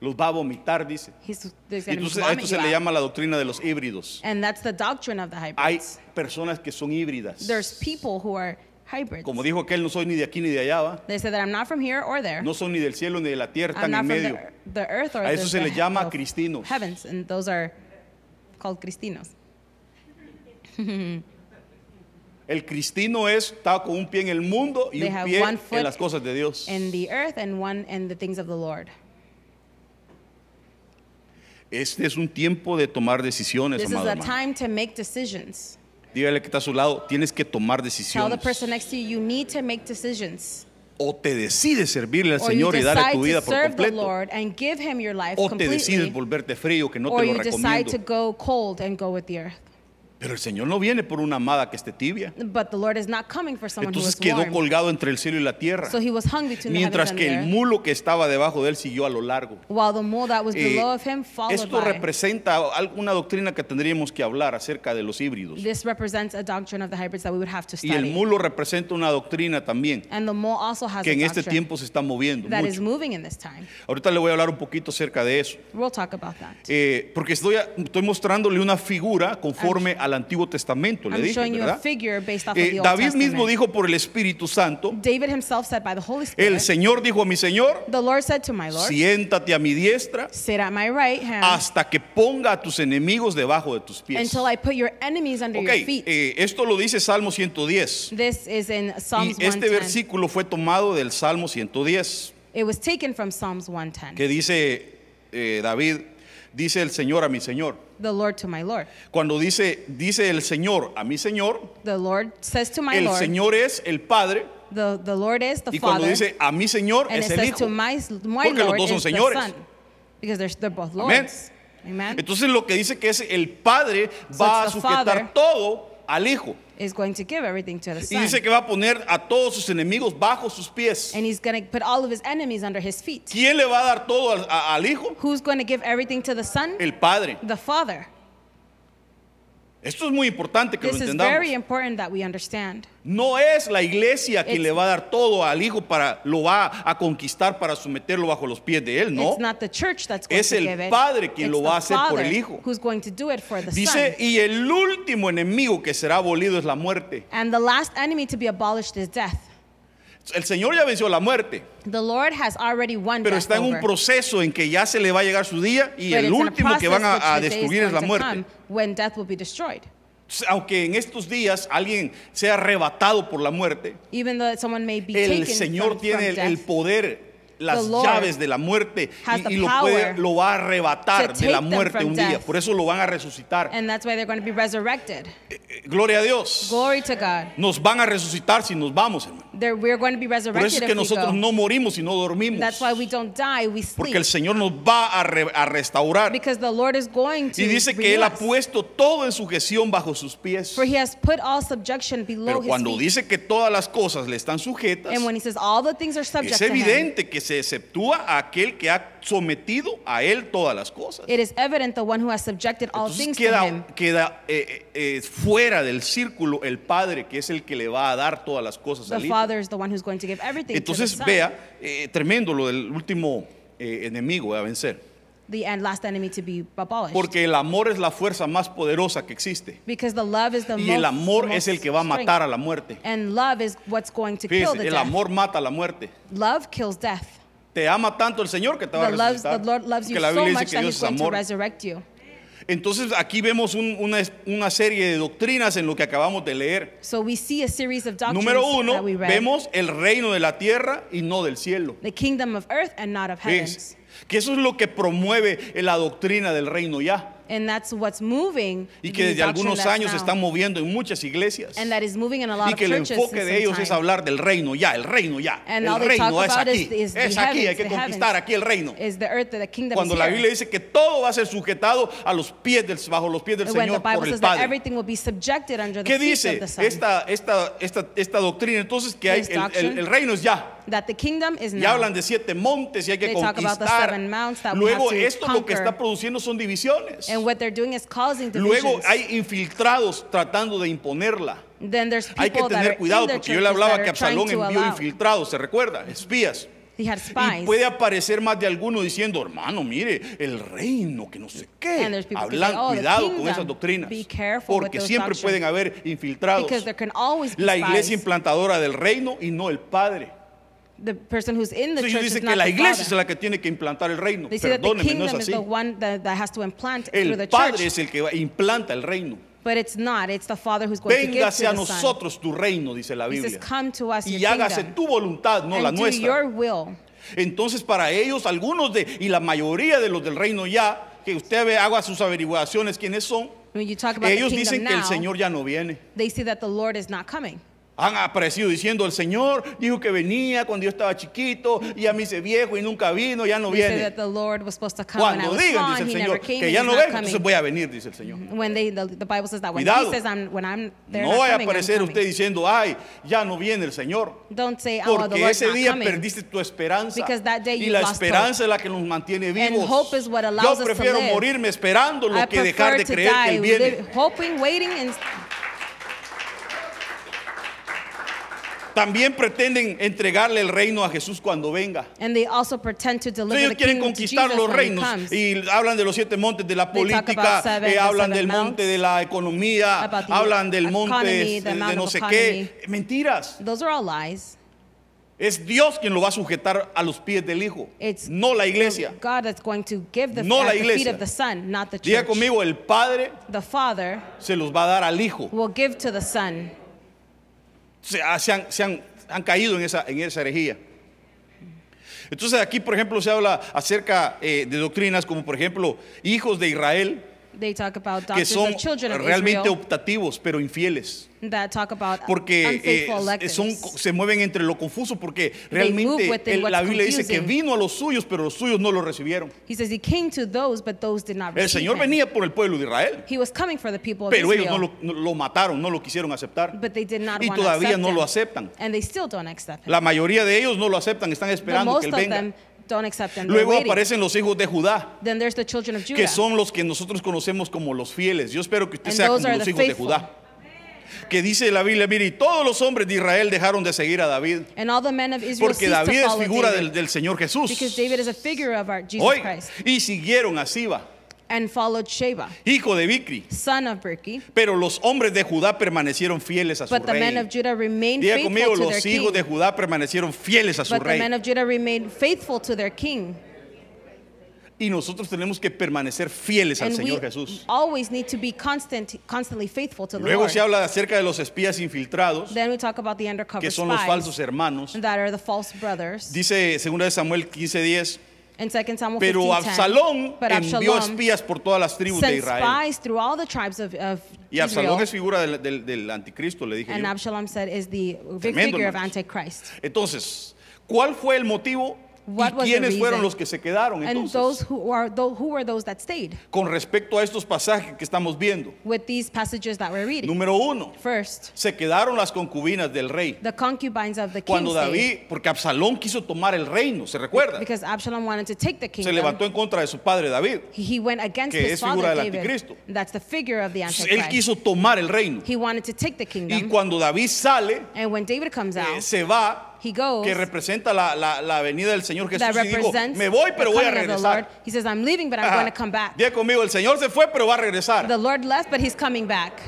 Los va a vomitar, dice. He's, Y entonces a esto se le llama la doctrina de los híbridos. And that's the doctrine of the Hay hybrids. personas que son híbridas. There's people who are hybrids. Como dijo aquel, no soy ni de aquí ni de allá, ¿va? They say that I'm not from here or there. no son ni del cielo ni de la tierra, I'm están not en from medio. the, the earth or A eso the, se the les llama of cristinos. heavens, and those are called cristinos. El cristino es, está con un pie en el mundo y They un have pie one foot en las cosas de Dios. In the earth and one in the things of the Lord. Este es un tiempo de tomar decisiones, This is amado a hermano. time to make decisions. Dígale que está a su lado, tienes que tomar Tell the decisiones. person next to you, you need to make decisions. O te decides servirle al Or you Señor y darle decide tu vida to por serve the completo. Lord and give him your life O te decides completely. volverte frío, que no Or te lo you decide to recomiendo. go cold and go with the earth. Pero el Señor no viene por una amada que esté tibia. But the Lord is not coming for someone who Entonces is quedó warm. colgado entre el cielo y la tierra. So he was hung between the Mientras and que the el mulo que estaba debajo de él siguió a lo largo. While the mole that was Eh, below of him followed esto by. representa alguna doctrina que tendríamos que hablar acerca de los híbridos. This represents a doctrine of the hybrids that we would have to Y el study. mulo representa una doctrina también And the mole also has que a en este tiempo se está moviendo that is mucho. moving in this time. Ahorita le voy a hablar un poquito acerca de eso. We'll talk about that. Eh, porque estoy, estoy mostrándole una figura conforme al Antiguo Testamento, le I'm dije, showing you a ¿verdad? figure based off Eh, of the Old David mismo Testament. dijo por el Espíritu Santo, David himself said by the Holy Spirit, el Señor dijo a mi Señor, the Lord said to my Lord, siéntate a mi diestra sit at my right hand hasta que ponga a tus enemigos debajo de tus pies. until I put your enemies under Ok, your feet. eh, esto lo dice Salmo 110. this is in Y Psalms este 110. versículo fue tomado del Salmo 110, It was taken from Psalms 110. que dice eh, David, dice el Señor a mi Señor. The Lord to my Lord. Cuando dice, dice el Señor a mi Señor, The Lord says to my el Lord, Señor es el Padre, the, the Lord is the y cuando Father, dice a mi Señor and it es el says Hijo. to my, my Porque los Lord dos son is the señores. Son. Because they're, they're both Amén. Lords. Amen. Entonces lo que dice que es el Padre va a it's the sujetar Father. todo al Hijo. Is going to give everything to the Y Son. dice que va a poner a todos sus enemigos bajo sus pies. and he's going to put all of his enemies under his feet. ¿Quién le va a dar todo al, a- al Hijo? Who's going to give everything to the Son? El Padre. The Father. Esto es muy importante que This lo is entendamos. very important that we understand. No es la iglesia quien It's- le va a dar todo al Hijo para lo va a conquistar para someterlo bajo los pies de él, no. It's not the church that's going Es to el give it. Padre quien It's lo va a hacer por el Hijo. Who's going to do it for the Dice, Son. y el último enemigo que será abolido es la muerte. And the last enemy to be abolished is death. El Señor ya venció la muerte, The Lord has already won pero está en un proceso en que ya se le va a llegar su día y But el último que van a, a destruir es la muerte. When death will be destroyed. Aunque en estos días alguien sea arrebatado por la muerte, Even though someone may be el taken Señor from, tiene from el, poder, las llaves de la muerte y, y lo, puede- lo va a arrebatar de la muerte un día. Por eso lo van a resucitar. and that's why they're going to be resurrected. Eh, Gloria a Dios. Glory to God. Nos van a resucitar si nos vamos, hermano. They're, we're going to be Por eso resurrected es que if we nosotros go. no morimos y no dormimos. That's why we don't die, we Porque el sleep. Señor nos va a, re- a restaurar. Because the Lord is going to Y dice que Él renew ha us. puesto todo en sujeción bajo sus pies. For he has put all subjection below Pero his cuando feet. dice que todas las cosas le están sujetas, and when he says all the things are subject es to him, evidente que se exceptúa a aquel que ha sometido a Él todas las cosas. it is evident the one who has subjected all Entonces things to him. queda, queda eh, eh, eh, fuera del círculo el Padre, que es el que le va a dar todas las cosas The al Hijo. Father is the one who's going to give everything to the Entonces Son. vea, eh, tremendo lo del último eh, enemigo a vencer. the and last enemy to be abolished. Porque el amor es la fuerza más poderosa que existe. because the love is the Y most, el amor the es el most que va a strength. matar a la muerte. And love is what's going to kill Fíjese, the el death. amor mata a la muerte. Love kills death. Te ama tanto el Señor que te va a resucitar. Lord loves you Porque la so Biblia much dice que that Dios es amor. resurrect you. Entonces aquí vemos un- una, una serie de doctrinas en lo que acabamos de leer. So we see a series of doctrines Número uno, we read. vemos el reino de la tierra y no del cielo. the kingdom of earth and not of. Que eso es lo que promueve la doctrina del reino ya. And that's what's moving. Y que desde algunos años se moviendo en muchas iglesias. And that is moving in a lot Y of que el enfoque de ellos es hablar del reino ya, el reino ya. And el reino es aquí, is, is es the aquí, hay heavens, que the conquistar aquí el reino. Is the earth, the kingdom Cuando is la. Biblia dice que todo va a ser sujetado a los pies del, bajo los pies del when the Señor Bible por el says that Padre. everything will be subjected under the ¿Qué dice of the Son. esta, esta, esta, esta doctrina? Entonces que hay el, el- el reino es ya. that the kingdom is Y hablan de siete montes y hay que They conquistar. Luego esto lo que está produciendo son divisiones. and what they're doing is causing. Luego hay infiltrados tratando de imponerla. then there's Hay que tener are cuidado porque yo le hablaba que Absalón envió infiltrados, ¿se recuerda? Espías. He had Y spies. puede aparecer más de alguno diciendo, hermano, mire, el reino, que no sé qué. And Hablan, say, "Oh, cuidado con esas doctrinas. Porque siempre doctrines. pueden haber infiltrados. because there can always be La iglesia implantadora del reino y no el Padre. The person who's in the Entonces church is dicen not que la the iglesia es father. la que tiene que implantar el reino. They say that the Perdóneme, no kingdom es is así. the one that, that has to implant through El the Padre church. es el que va- implanta el reino. But it's not. It's the Father who's going to give Véngase a to the Son. nosotros tu reino, dice la He says, Biblia. come to us, Y your hágase kingdom, tu voluntad, no la and do nuestra. your will. Entonces para ellos, algunos de, y la mayoría de los del reino ya, que usted ve, haga sus averiguaciones quiénes son, When you talk about ellos the dicen kingdom que el now, Señor ya no viene. they see that the Lord is not coming. Han aparecido diciendo, el Señor dijo que venía cuando yo estaba chiquito, y a mí se viejo y nunca vino, ya no viene. Cuando digan, dice el Señor, que ya no vengo, entonces voy a venir, dice el Señor. Cuidado. No vaya a aparecer usted diciendo, ay, ya no viene el Señor. Don't say, oh, Porque ese día perdiste tu esperanza. Because that day y la esperanza es la que nos mantiene vivos. Yo prefiero morirme esperando lo que dejar de creer que Él viene. También pretenden entregarle el reino a Jesús cuando venga. and they also pretend to deliver Ellos the quieren kingdom to conquistar Jesus los when he reinos comes. y hablan de los siete montes de la They talk política, about seven- eh, the hablan seven del monte mounts, de la economía, about the hablan del monte economy, the de, no of sé qué. economy. Mentiras. Those are all lies. Es Dios quien lo va a sujetar a los pies del Hijo, It's no la iglesia. God that's going to give the, No at la the feet iglesia. of the Son, not the Diga church. conmigo, el Padre The Father se los va a dar al Hijo. will give to the Son. Se, ah, se han, se han- han caído en esa, en esa herejía. Entonces aquí, por ejemplo, se habla acerca eh, de doctrinas como, por ejemplo, hijos de Israel, They talk about que son of children of realmente Israel optativos, pero infieles. that talk about Porque eh, son, se mueven entre lo confuso, porque realmente el- la Biblia dice que confusing. vino a los suyos, pero los suyos no lo recibieron. He says he came to those, but those did not El Señor him. venía por el pueblo de Israel, He was coming for the people of pero ellos Israel, no lo, no lo mataron, no lo quisieron aceptar. but they did not Y todavía no him. lo aceptan. And they still don't accept him. La mayoría de ellos no lo aceptan, están esperando que Él venga. them don't accept Luego waiting. aparecen los hijos de Judá. Then there's the children of Judah. que son los que nosotros conocemos como los fieles. Yo espero que usted And sea como are los the hijos de faithful. Judá. Que dice la Biblia, mire, y todos los hombres de Israel dejaron de seguir a David. and all the men of Israel Porque ceased David es follow figura David. del, del Señor Jesús. Because David is a figure of our Jesus Hoy, Christ. y siguieron a Siba, And followed Sheba, hijo de Bicri. son of Berki. Pero los hombres de Judá permanecieron fieles a su But the men rey. of Judah remained Diga faithful conmigo, to los their hijos king. de Judá permanecieron fieles a su But the rey. men of Judah remained faithful to their king. Y nosotros tenemos que permanecer fieles al And we Señor Jesús. always need to be constant, constantly faithful to the Luego Lord. se habla acerca de los espías infiltrados, Then we talk about the undercover que son los spies falsos hermanos. that are the false brothers. Dice 2 de Samuel 15:10. In 2 Samuel Pero 15:10, Absalón but envió Absalom espías por todas las tribus de sent Israel. spies through all the tribes of, of Y Absalón Israel. es figura del, del- del anticristo, le dije And yo. Absalom said is the Tremendo, figure of hermanos. Antichrist. Entonces, ¿cuál fue el motivo? What ¿Y quiénes fueron los que se quedaron And entonces? those who are those, who were those that stayed Con respecto a estos pasajes que estamos viendo. with these passages that we're reading. Número uno, First, se quedaron las concubinas del rey. the concubines of the king Cuando David, porque Absalón quiso tomar el reino, ¿se recuerda? because Absalom wanted to take the Se kingdom. levantó en contra de su padre David. He went against que his es figura father del David. anticristo. That's the figure of the Él quiso tomar el reino. He wanted to take the Y kingdom. cuando David sale, And when David comes eh, out, se va, he goes. que representa la, la, la venida del Señor that Jesús y dijo, represents me voy pero voy a coming of the Lord. regresar. He says, I'm leaving, but I'm Ajá. going to come back. Diga conmigo, el Señor se fue pero va a regresar. The Lord left, but he's coming back.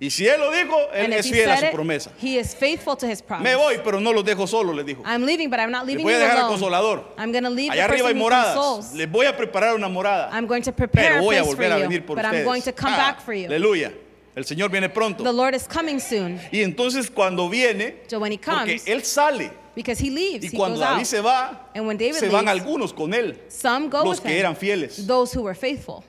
Y si Él lo dijo, Él And if es he fiel a said su it, promesa. he is faithful to his promise. Me voy pero no los dejo solos, les dijo. I'm leaving, but I'm not Les leaving voy a you dejar al alone. consolador. I'm going to leave Allá the arriba hay person who moradas. consoles. Les voy a preparar una morada. I'm going to prepare Pero a voy a place for volver a you, venir por but ustedes. I'm going to come Ah, back for you. Aleluya. El Señor viene pronto. The Lord is coming soon. Y entonces cuando viene, So when he porque comes, Él sale Because he leaves, Y he cuando goes David out. se va, And when David se van leaves, algunos con él, Some go los with que him, eran fieles. those who were faithful,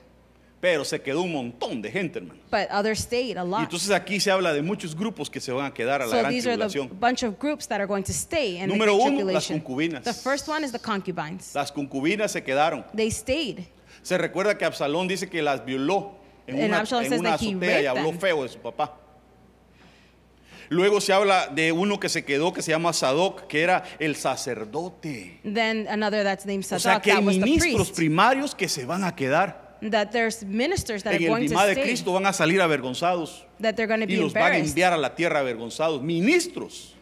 Pero se quedó un montón de gente, hermano. but others stayed a Y lot. entonces aquí se habla de muchos grupos que se van a quedar a la So gran these are the tribulación. bunch of groups that are going to stay in Número the uno, las concubinas. The first one is the concubines. Las concubinas se quedaron. They stayed. Se recuerda que Absalón dice que las violó en una, en una that azotea y habló feo de su papá. Luego se habla de uno que se quedó que se llama Sadoc, que era el sacerdote. Then another that's named O sea Sadoc, que hay that ministros primarios que se van a quedar. That there's ministers that En are el Bimá de. Cristo van a salir avergonzados That they're going to y be los van a enviar a la tierra avergonzados. Ministros.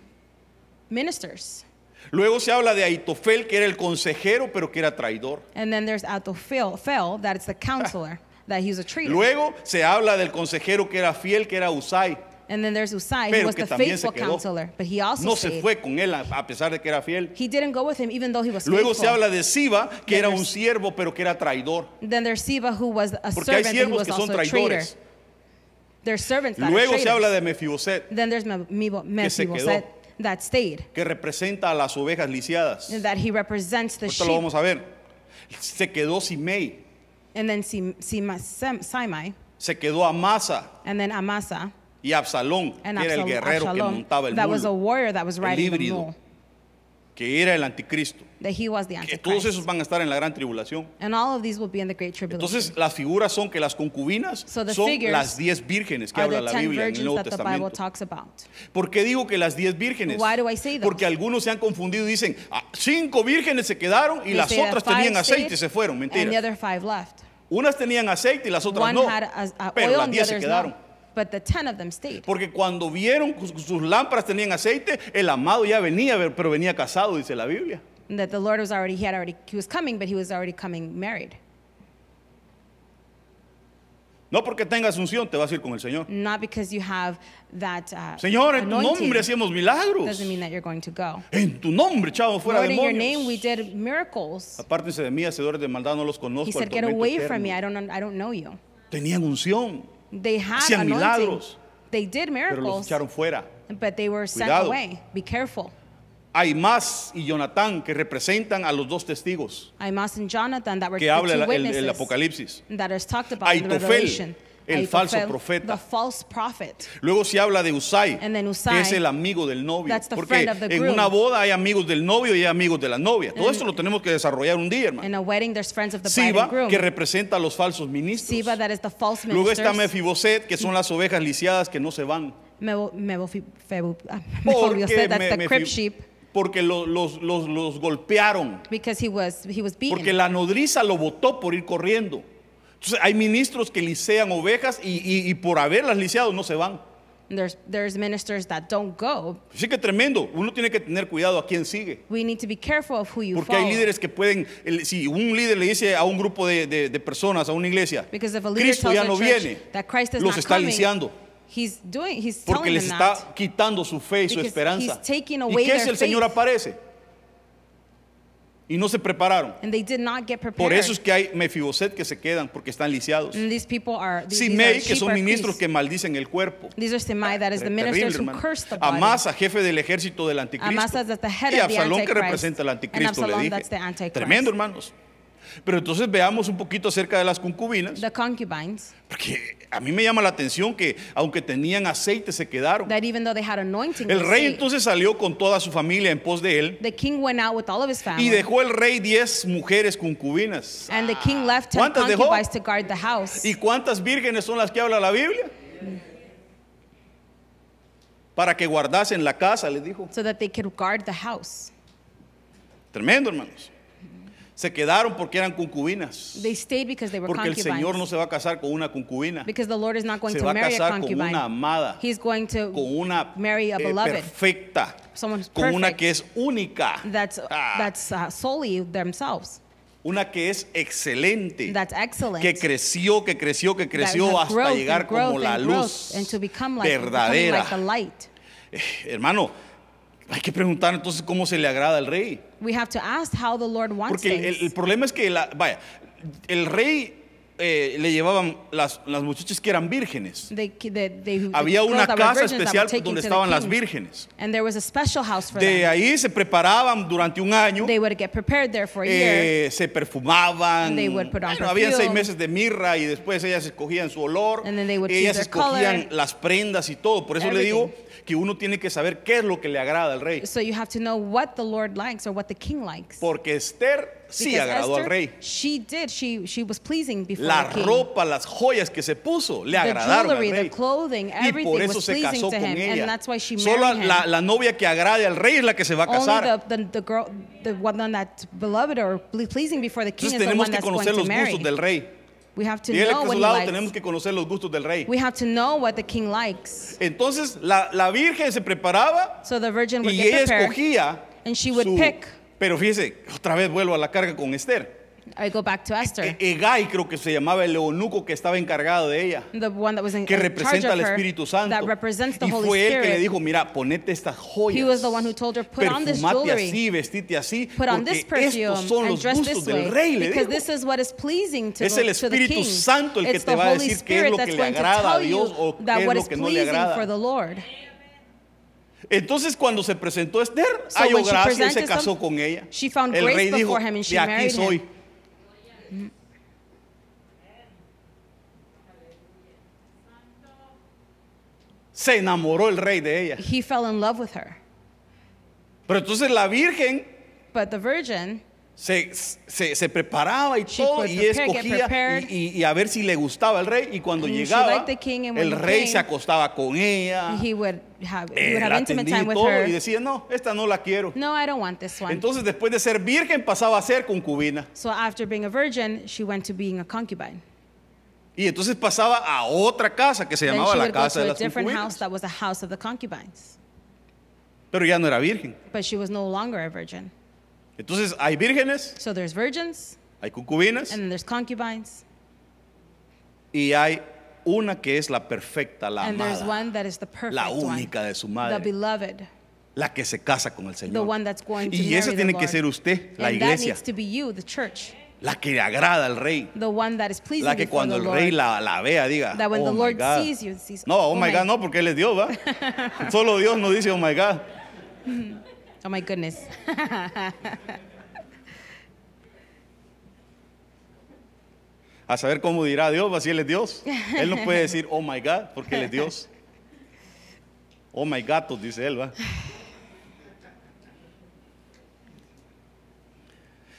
Ministers. Luego se habla de Aitofel, que era el consejero, pero que era traidor. And then there's Ahithophel, Phel, that's the counselor, that he was a traitor. Luego se habla del consejero que era fiel, que era Usai. and then there's Usai, Pero who was que the también se faithful quedó. counselor, but he also No se stayed. fue con él a a pesar de que era fiel. He didn't go with him even though he was Luego faithful. se habla de Siba, que Then era there's- un siervo, pero que era traidor. Then there's Siba, who was a Porque hay servant and he siervos was que son also a traitor. traidores. There's servants that Luego are se traitors. habla de Mefiboset, Then there's Mebo- se Mephibosheth that stayed, que representa a las ovejas lisiadas. and that he represents the Ahorita lo sheep. vamos a ver. Se quedó Simei, And then Sim- Sima- Sem- Simei, se quedó Amasa and then Amasa, y Absalón, and que era el guerrero que Absalom, montaba el that was a mulo, warrior that was el riding the híbrido, mule, que era el anticristo. that he was the Que todos esos van a estar en la gran tribulación. And all of these will be in the Great Tribulation. Entonces las figuras son que las concubinas So the son figures las diez vírgenes que are habla the la ten Biblia en el virgins Nuevo that the Bible Testamento. talks about. ¿Por qué digo que las diez vírgenes? Why do I say those? Porque algunos se han confundido y dicen, "Ah, cinco vírgenes se quedaron y They las say that otras five tenían aceite y stayed, se fueron. And the Mentira. other five left. Unas tenían aceite y las otras One no. had a, a Pero oil las diez se quedaron. no. But the ten of them stayed. Porque cuando vieron sus lámparas tenían aceite, el amado ya venía, pero venía casado, dice la Biblia. And that the Lord was already, he had already, he was coming, but he was already coming married. No porque tengas unción, te vas a ir con el Señor. Not because you have that uh, Señor, en tu nombre hacíamos milagros. doesn't mean that you're going to go. En tu nombre echábamos fuera Lord, in your name we demonios. did miracles. Apártense de mí, hacedores de maldad, no los He conozco. said, al get away eterno". from me. I don't, I don't know you. Tenían unción, They had Hacían anointing. milagros. They did pero los miracles, echaron fuera. but they were sent Cuidado. away. Be careful. Hay más y Jonatán que representan a los dos testigos Imas and Jonathan that were que the habla two el, el- witnesses Apocalipsis. that is talked about in the Aitofel, Revelation. el falso Aitofel, profeta. The false prophet. Luego se habla de Usai, And then Usai, que es el amigo del novio. that's the Porque friend of the en groom. una boda hay amigos del novio y hay amigos de la novia. Todo esto lo tenemos que desarrollar un día, hermano. In a wedding, there's friends of the bride Siba, and groom. que representa a los falsos ministros. Siba, that is the false Luego está. Mefiboset, que son las ovejas lisiadas que no se van. Mebo- Mebofi- Febu- ah, Porque, Mephibosheth, that's me- the crib sheep porque lo- los, los- los golpearon. because he was he was beaten. Porque la nodriza lo votó por ir corriendo. Entonces hay ministros que licean ovejas y, y- y por haberlas lisiado no se van. There's there's ministers that don't go. Así que tremendo. Uno tiene que tener cuidado a quién sigue. We need to be careful of who you Porque hay líderes que pueden, el- si un líder le dice a un grupo de, de- de personas, a una iglesia, Cristo ya no church viene, that Christ is los not está coming, lisiando. He's doing he's Porque les está that. quitando su fe y su esperanza. ¿Y qué si el Señor faith. aparece? Y no se prepararon. And they did not get prepared. Por eso es que hay Mefiboset que se quedan porque están lisiados. and these people are these, Simei, que son ministros que maldicen el cuerpo. These are Simei, that is the Terrible, ministers who hermano. curse the body. Amasa, jefe del ejército del anticristo. Amasa the head y of the Absalón, que representa el anticristo, le dije. Tremendo, hermanos. Pero entonces veamos un poquito acerca de las concubinas. the concubines, Porque a mí me llama la atención que aunque tenían aceite se quedaron. that even though they had anointing, El rey entonces salió con toda su familia en pos de él the king went out with all of his family. y dejó el rey diez mujeres concubinas. and the king left ten ¿Cuántas dejó? to guard the house. ¿Y cuántas vírgenes son las que habla la Biblia? Para que guardasen la casa, les dijo. so that they could guard the house. Tremendo, hermanos. Se quedaron porque eran concubinas. They stayed because they were Porque el concubines. Señor no se va a casar con una concubina, because the Lord is not going se to va a marry a casar con concubine. una amada, He's going to con una marry a eh, beloved. perfecta, Someone who's con una perfect. que es única, that's Ah, that's uh, solely themselves. una que es excelente, That's excellent. que creció, que creció, que That creció have hasta growth llegar growth como la and luz and to become like, becoming verdadera. like the light. Eh, hermano, hay que preguntar entonces cómo se le agrada al rey. We have to ask how the Lord wants Porque el, el- problema es que, la, vaya, el rey eh, le llevaban las, las muchachas que eran vírgenes. They, they, they, the Había una casa especial donde estaban las vírgenes. And there was a special house for De them. ahí se preparaban durante un año, They would get prepared there for a year. eh, se perfumaban. They would put on Bueno, habían seis meses de mirra y después ellas escogían su olor. And then they would Ellas choose their escogían color. las prendas y todo. Por eso le digo que uno tiene que saber qué es lo que le agrada al rey. So you have to know what the Lord likes or what the king likes. Porque Esther sí Because agradó al Esther, rey. She did. She she was pleasing before La the king. ropa, las joyas que se puso le the agradaron al jewelry, rey. the clothing, y everything por eso was se pleasing casó to con him, ella. and that's why she Solo married him. la, la novia que agrade al rey es la que se va a Only casar. the, the, the girl, the one that's beloved or ple- pleasing before the king Entonces is the tenemos one que that's going conocer to los marry. gustos del rey. We have to Dígale que know a what su he lado likes. tenemos que conocer los gustos del rey. We have to know what the king likes. Entonces la, la virgen se preparaba So the virgin would y get ella prepared. escogía. and she would su- pick. Pero fíjese, otra vez vuelvo a la carga con Esther. I go back to Esther, E- Egay creo que se llamaba el eunuco que estaba encargado de ella. the one that was in, que charge representa of al her, Espíritu Santo. that represents the y Holy fue él que le Spirit. dijo, mira, ponete estas joyas. He was the one who told her, "Put on this perfumate jewelry. así, vestite así, Put on this porque perfume estos son and los dress gustos this way del rey, le because dijo. this is what is pleasing to, Es the, el to the Espíritu king. Santo el que it's te the va a Holy decir qué es Spirit lo que that's le going to agrada a tell you Dios o that qué what es is lo que no le pleasing agrada. for the Lord. Entonces cuando se presentó Esther, So halló when she gracia y se presented casó con ella. she found el grace rey dijo, before him and she de aquí married soy. him. Se enamoró el rey de ella. He fell in love with her. Pero entonces la virgen But the virgin, se, se, se preparaba y todo y prepare, escogía prepared. y, y- y a ver si le gustaba el rey y cuando llegaba king, el rey came, se acostaba con ella he would have, he would have intimate time with todo her. y decía no esta no la quiero No, I don't want this one. entonces después de ser virgen pasaba a ser concubina so after being a virgin, she went to being a concubine. Y entonces pasaba a otra casa que se Then llamaba she la would go casa de to a las different concubinas house that was a house of the concubines. pero ya no era virgen But she was no longer a virgin. entonces hay vírgenes So there's virgins, hay concubinas and then there's concubines, y hay una que es la perfecta la and there's amada one that is the perfect la one, única de su the madre beloved, la que se casa con el the Señor one that's going to y marry esa the tiene Lord. que ser usted la and that iglesia needs to be you, the church, la que le agrada al rey the one that is pleasing La que cuando el rey la, la vea diga, That when oh the my Lord God. sees you, sees, No, oh, oh my my- God, no, porque él es Dios, ¿va? Solo Dios no dice oh my God. Oh my goodness. A saber cómo dirá Dios, va si él es Dios. Él no puede decir oh my God, porque él es Dios. Oh my gatos, dice él, va.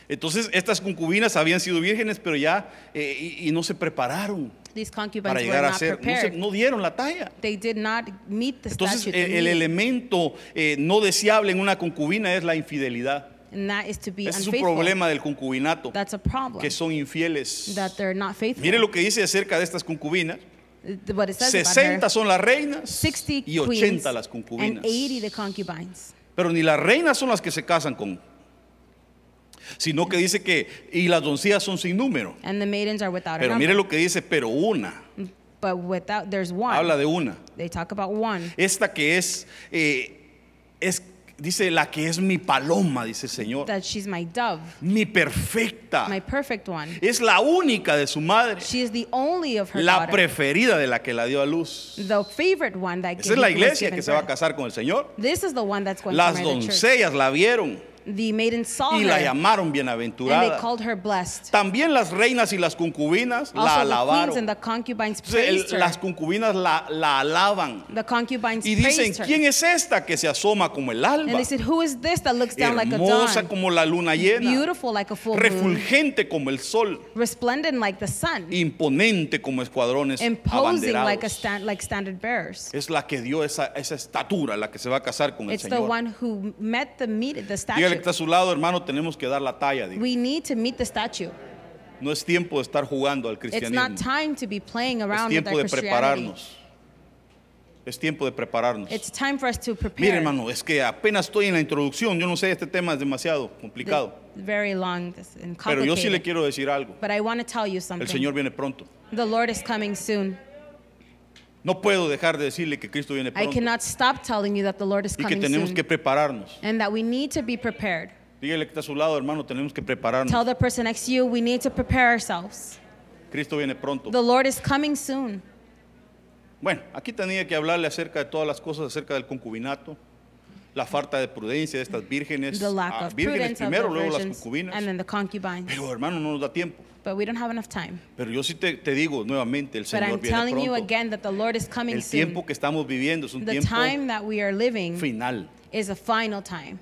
Entonces, estas concubinas habían sido vírgenes, pero ya, eh, y, y no se prepararon These para llegar a ser, no, se- no dieron la talla. They did not meet the Entonces, el, el elemento eh, no deseable en una concubina es la infidelidad. and that is to be Ese es un problema del concubinato, That's a problem. que son infieles. that they're not faithful. Mire lo que dice acerca de estas concubinas. Uh, what it says about 60 her. son las reinas 60 y 80 queens las concubinas. 80 the concubines. Pero ni las reinas son las que se casan con, sino que dice que, y las doncellas son sin número. And the maidens are without a Pero number. mire lo que dice, pero una, But without, there's one. habla de una. They talk about one. Esta que es, eh, es, dice, la que es mi paloma, dice el Señor, That she's my dove, mi perfecta. my perfect one. Es la única de su madre, She is the only of her la daughter. preferida de la que la dio a luz. The favorite one that Esa es la iglesia que se va a casar con el Señor. This is the one that's going Las to marry the church. doncellas la vieron The maidens saw y her la llamaron and they bienaventurada. called her blessed. También las reinas y las concubinas la Also, the queens and alabaron. the concubines el- praised her. las concubinas la, la alaban The concubines y dicen, praised her. ¿quién es esta que se asoma como el And alba? they said, Who is this that looks down like a Hermosa dawn? como la luna llena, Beautiful like a full moon. refulgente como el sol, Resplendent like the sun. imponente como escuadrones Imposing like, a abanderados. stand, like standard bearers. Es la que dio esa, esa estatura, la que se va a casar con el It's the Señor. one who met the meet statue. Está a su lado, hermano, tenemos que dar la talla. diga. We need to meet the statue. No es tiempo de estar jugando al It's cristianismo. not time to be playing Es around with tiempo our de Christianity. prepararnos. Es tiempo de prepararnos. It's time for us to Mire, prepare. hermano, es que apenas estoy en la introducción. Yo no sé, este tema es demasiado complicado. Very long this- and Pero yo sí le complicated. quiero decir algo. But I want to tell you El something. Señor viene pronto. The Lord is coming soon. No puedo dejar de decirle que Cristo viene I pronto. cannot stop telling you that the Lord is Y que coming tenemos soon. que prepararnos. And that we need to be prepared. Dígale que está a su lado, hermano, tenemos que prepararnos. Tell the person next to you we need to prepare ourselves. Cristo viene pronto. The Lord is coming soon. Bueno, aquí tenía que hablarle acerca de todas las cosas acerca del concubinato, la falta de prudencia de estas vírgenes, The lack ah, of vírgenes prudence of primero, the luego las virgins concubinas. and then the concubines. Pero hermano, no nos da tiempo. But we don't have enough time. Pero yo sí te, te digo nuevamente, el But Señor I'm viene telling you pronto. again that the Lord is coming El soon. tiempo que estamos viviendo es un The tiempo time that we are living final. is a final time.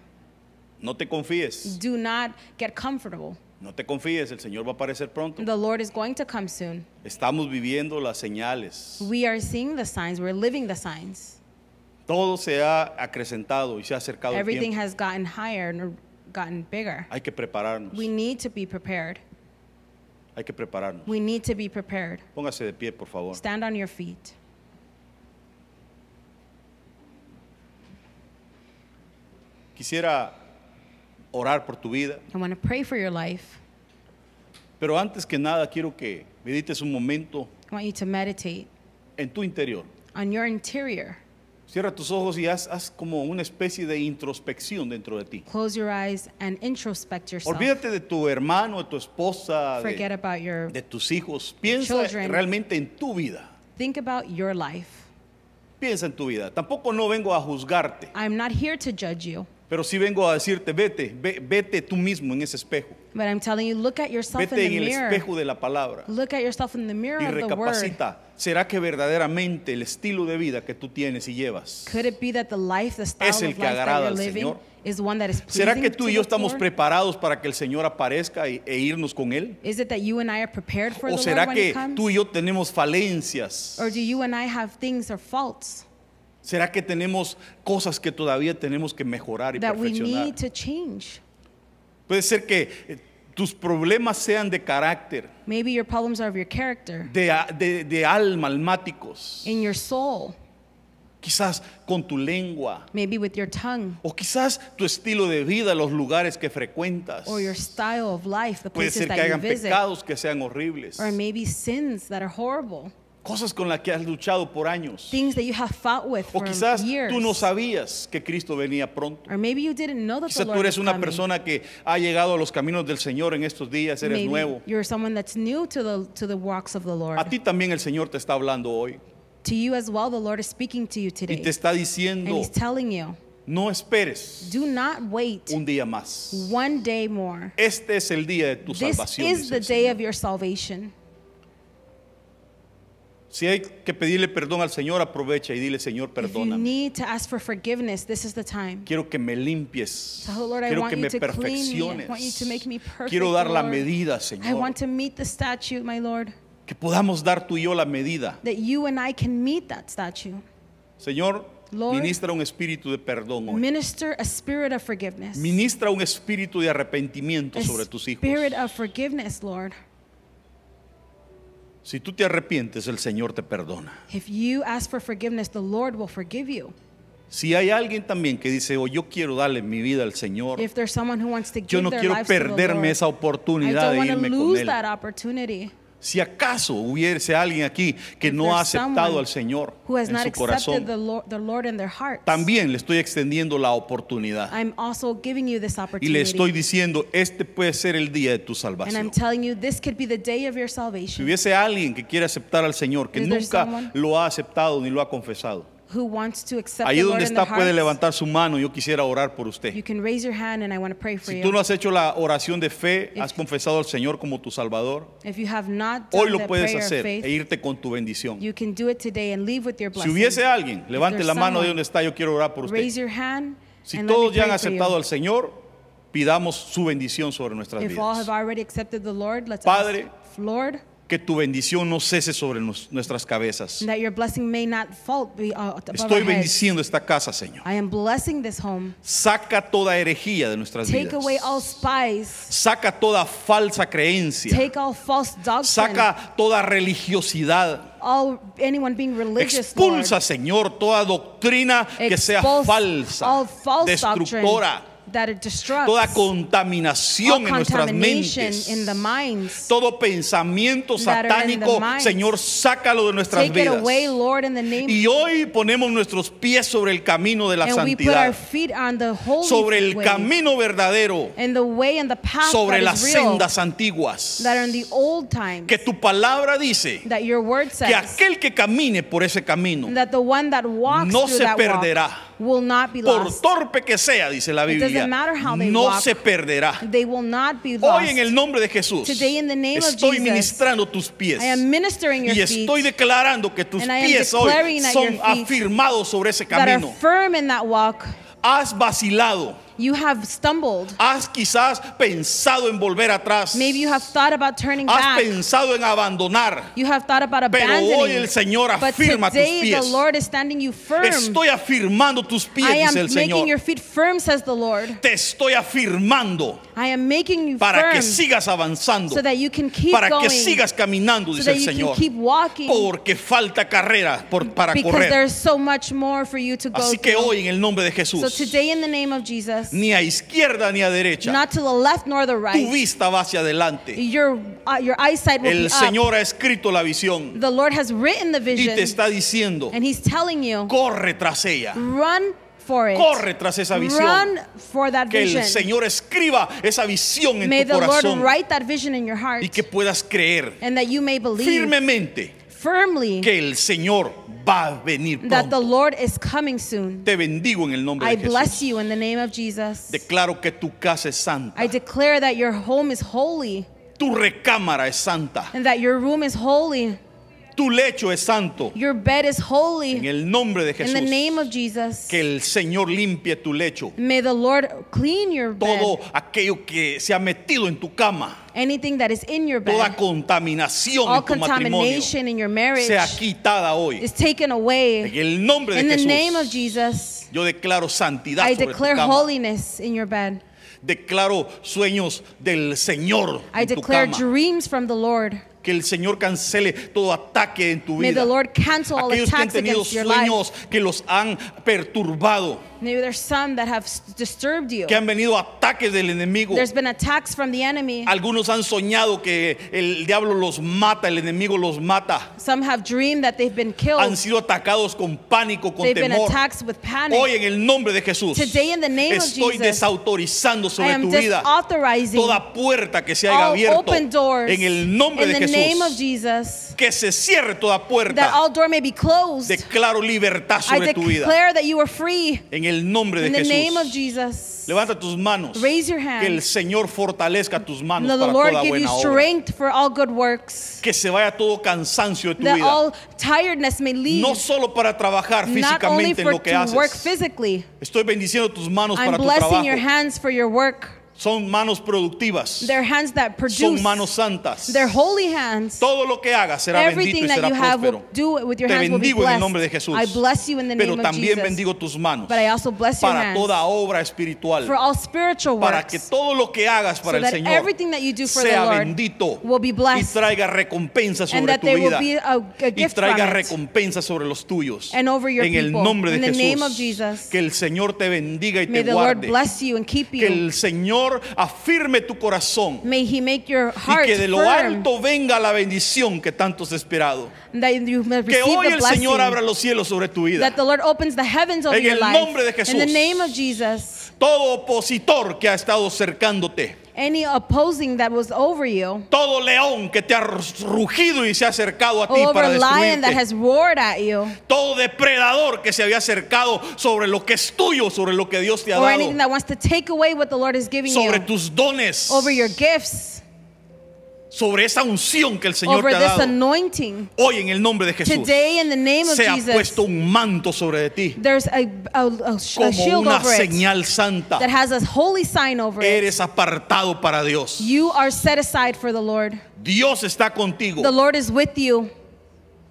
No te confíes, Do not get comfortable. no te confíes, el Señor va a aparecer pronto. The Lord is going to come soon. Estamos viviendo las señales. We are seeing the signs, we're living the signs. Todo se ha acrecentado y se ha acercado el Everything tiempo. has gotten higher and gotten bigger. Hay que prepararnos. We need to be prepared. Hay que prepararnos. We need to be prepared. Póngase de pie, por favor. Stand on your feet. Quisiera orar por tu vida, I want to pray for your life. pero antes que nada quiero que medites un momento I want you to meditate en tu interior. on your interior. Cierra tus ojos y haz, haz como una especie de introspección dentro de ti. Close your eyes and introspect yourself. Olvídate de tu hermano, de tu esposa, Forget de, about your de tus hijos. Piensa children. realmente en tu vida. think about your life. Piensa en tu vida. Tampoco no vengo a juzgarte, I'm not here to judge you, pero sí vengo a decirte, vete, ve- vete tú mismo en ese espejo. but I'm telling you look at yourself Vete in en the el mirror. espejo de la palabra Look at yourself in the mirror y of the word. recapacita. ¿Será que verdaderamente el estilo de vida que tú tienes y llevas? Could it be that the life, the style Es el of que life that agrada you're al living Señor? is one that is pleasing ¿Será que tú y yo the estamos Lord? preparados para que el Señor aparezca y- e irnos con Él? Is it that you and I are prepared for ¿O the será Lord when que comes? tú y yo tenemos falencias? Or do you and I have things or faults ¿Será que tenemos cosas que todavía tenemos que mejorar y that we perfeccionar? need to change? Puede ser que eh, tus problemas sean de carácter, Maybe your problems are of your character, de, a- de- de alma, almáticos, in your soul, quizás con tu lengua, maybe with your tongue, o quizás tu estilo de vida, los lugares que frecuentas. or your style of life, the Puede places ser que that you hagan visit, pecados que sean horribles, or maybe sins that are horrible, cosas con las que has luchado por años. things that you have fought with O for quizás years. tú no sabías que Cristo venía pronto. Or maybe you didn't know that the Quizás tú Lord eres was una coming. persona que ha llegado a los caminos del Señor en estos días, eres Maybe nuevo. you're someone that's new to the to the walks of the Lord. A ti también el Señor te está hablando hoy To you as well, the Lord is speaking to you y te today, está and diciendo, He's telling you, no esperes do not wait un día más. one day more. Este es el día de tu This salvación. is dice the day of your salvation. Si hay que pedirle perdón al Señor, aprovecha y dile, Señor, If you perdóname. need to ask for forgiveness, this is the time. Quiero que me limpies. So, Lord, I Quiero want que me perfecciones. me perfect, Quiero dar la Lord. medida, I Señor. want to meet the statute, my Lord, Que podamos dar tú y yo la medida. that you and I can meet that statute. Señor, Lord, ministra un espíritu de perdón hoy. Minister a spirit of forgiveness. Ministra un espíritu de arrepentimiento A sobre tus hijos. spirit of forgiveness, Lord. Si tú te arrepientes, el Señor te perdona. If you ask for forgiveness, the Lord will forgive you. Si hay alguien también que dice, oh, yo quiero darle mi vida al Señor, If there's someone who wants to yo give no their quiero perderme Lord, esa I oportunidad don't de irme con Él. Si acaso hubiese alguien aquí que If no ha aceptado al Señor en su corazón, the Lord, the Lord in their hearts. también le estoy extendiendo la oportunidad. I'm also giving you this Y opportunity. le estoy diciendo, este puede ser el día de tu and I'm salvación. telling you, this could be the day of your Si salvation. hubiese alguien que quiere aceptar al Señor, que Is nunca lo ha aceptado ni lo ha confesado, Who wants to accept ahí the Lord donde in their está puede hearts? levantar su mano. Yo quisiera orar por usted. You can raise your hand and I want to pray for Si you. tú no has hecho la oración de fe, If- has confesado al Señor como tu Salvador, if you have not hoy done lo the puedes prayer of hacer faith, e irte con tu bendición. you can do it today and leave with your Si blessing. hubiese alguien, levante there's la mano de someone, donde está, yo quiero orar por usted. Raise your hand Si and let me todos ya han pray for you. aceptado al Señor, pidamos su bendición sobre nuestras If all have vidas. already accepted the Lord, let's Padre, ask, Lord, Que tu bendición no cese sobre nos- nuestras cabezas. that your blessing may not be, uh, Estoy bendiciendo esta casa, Señor. I am blessing this home. Saca toda herejía de nuestras Take vidas. away all spies. Saca toda falsa creencia. Take all false doctrine. Saca toda religiosidad. all anyone being religious. Lord. Expulsa, Señor, toda doctrina que sea Expulse falsa, all false destructora. doctrine that it destructs toda all contaminación en nuestras mentes, in the minds. todo pensamiento that are in the satánico, minds. Señor, sácalo de nuestras Take it vidas. away, Lord, in the name Y hoy ponemos nuestros pies sobre el camino de la and we put our santidad, feet on the holy sobre el way, camino verdadero, and the way and the path sobre that las is real, sendas antiguas. that are in the old times, Que tu palabra dice that your word que says aquel que camine por ese camino, that the one that walks no through se that perderá. Will not be por lost. torpe que sea, dice la Biblia, matter how they no walk. se perderá. They will not be Hoy lost. en el nombre de Jesús Today in the name of estoy Jesus, ministrando tus pies I am ministering your y estoy declarando que tus pies hoy that son afirmados sobre ese that are camino. firm in that walk. Has vacilado, You have stumbled. has quizás pensado en volver atrás, Maybe you have thought about turning has back. pensado en abandonar. You have thought about Pero abandoning. hoy el Señor but afirma tus today the pies. Lord is standing you firm. Estoy afirmando tus pies, I am dice el making your Señor. feet firm, says the Lord. Te estoy afirmando I am making you para que firm sigas avanzando, so that you can keep para going. que sigas caminando, so dice that el you can Señor. keep walking. Porque falta carrera por- para because correr. there's so much more for you to go Así que through. hoy en el nombre de so Jesús, today in the name of Jesus, ni a izquierda ni a derecha, not to the left nor the tu right, vista va hacia adelante. your, uh, your eyesight will be El up. Señor ha escrito la visión The Lord has written the y vision te está diciendo, and He's telling you, corre tras ella, run for it. corre tras esa visión. Run for that Que vision. el Señor escriba esa visión en May tu corazón write that vision in your heart y que puedas creer firmemente firmly que el Señor va a venir that the. Lord is coming soon. Te bendigo en el nombre I de Jesús. bless you in the name of Jesus. Declaro que tu casa es santa, I declare that your home is holy tu recámara es santa, and that your room is holy. Tu lecho es santo. Your bed is En holy. el nombre de In the Jesús, name of Jesus. que el Señor limpie tu lecho. May the Lord clean your Todo bed. aquello que se ha metido en tu cama, Anything that is in your toda bed. contaminación All en tu matrimonio, contamination in your marriage sea quitada hoy. is taken En away. el nombre de In the name of Jesús, Jesus. yo declaro santidad I sobre tu declare cama. holiness in your bed. Declaro sueños del Señor I en tu declare cama. dreams from the Lord. Que el Señor cancele todo ataque en tu May vida. the Lord cancel all Aquellos que han tenido sueños que los han perturbado, Maybe there's some that have s- disturbed you. que han venido ataques del enemigo. There's been attacks from the enemy. Algunos han soñado que el diablo los mata, el enemigo los mata. Some have dreamed that they've been Han sido atacados con pánico, con They've been temor. attacked with panic. Hoy en el nombre de Jesús Today in the name of estoy Jesus, desautorizando sobre tu vida toda puerta que se haya abierto en el nombre de the name of Jesús. Jesus. Que se cierre toda That puerta. all door may be closed. Declaro libertad I sobre tu vida declare that you are free en el nombre de in the name of Jesús. Jesus. Levanta tus manos. Raise your Que el hands. Señor fortalezca tus manos the para Lord toda give you buena obra. strength for all good works. Que se vaya todo cansancio de tu That vida. all tiredness may leave. No solo para trabajar Not only físicamente en for lo que to work haces. physically. Estoy bendiciendo tus manos I'm para tu blessing your trabajo. hands for your work. Son manos productivas. Hands that produce. Son manos santas. Holy hands. Todo lo que hagas será bendito y será próspero. Te bendigo en el nombre de Jesús. I bless you in the Pero name of también Jesus. bendigo tus manos But I also bless your para hands toda obra espiritual. for all spiritual Para que todo lo que hagas So para el Señor everything that you do for the sea Lord bendito will be y blessed. traiga recompensa And sobre that tu there will vida be a, a y traiga from it. recompensa sobre los tuyos. And over your en el nombre de In the name of Jesús. Jesus. Que el Señor te bendiga y May te the Lord guarde. bless you and keep Que el Señor afirme tu corazón May He make your y heart que de lo alto venga la bendición que tanto has esperado. Que hoy el. Señor abra los cielos sobre tu vida. That the Lord opens the heavens over En el nombre de In the Jesús. name of Jesus. Todo opositor que ha estado cercándote, Any opposing that was over you, todo león que te ha rugido y se ha acercado a ti over para a lion that destruirte, has roared at you, todo depredador que se había acercado sobre lo que es tuyo, sobre lo que Dios te ha dado, anything that wants to take away what the Lord is giving sobre you, tus dones, over your gifts, sobre esa unción que el Señor te ha dado. Hoy en el nombre de Jesús se ha puesto un manto sobre de ti como shield una señal santa. that has a holy sign over it. Eres apartado para Dios. You are set aside for the Lord. Dios está contigo.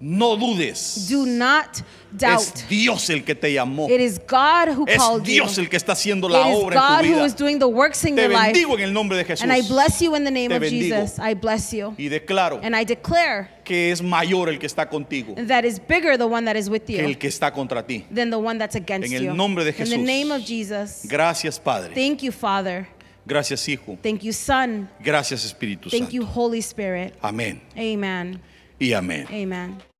No dudes. Do not doubt. Es Dios el que te llamó. It is God who Es called you. Dios el que está haciendo la It obra en God tu who vida. is doing the works in Te your life. bendigo en el nombre de Jesús. And I bless you in the name Te of bendigo. Jesus. I bless you. Y declaro And I declare que es mayor el que está contigo that is bigger the one that is with que you el que está contra ti. than the one that's against En el you. nombre de In the Jesús. name of Jesus. Gracias, Padre. Thank you, Father. Gracias, Hijo. Thank you, Son. Gracias, Espíritu Thank you, Santo. Holy Spirit. Amén Amen. y amén. Amen.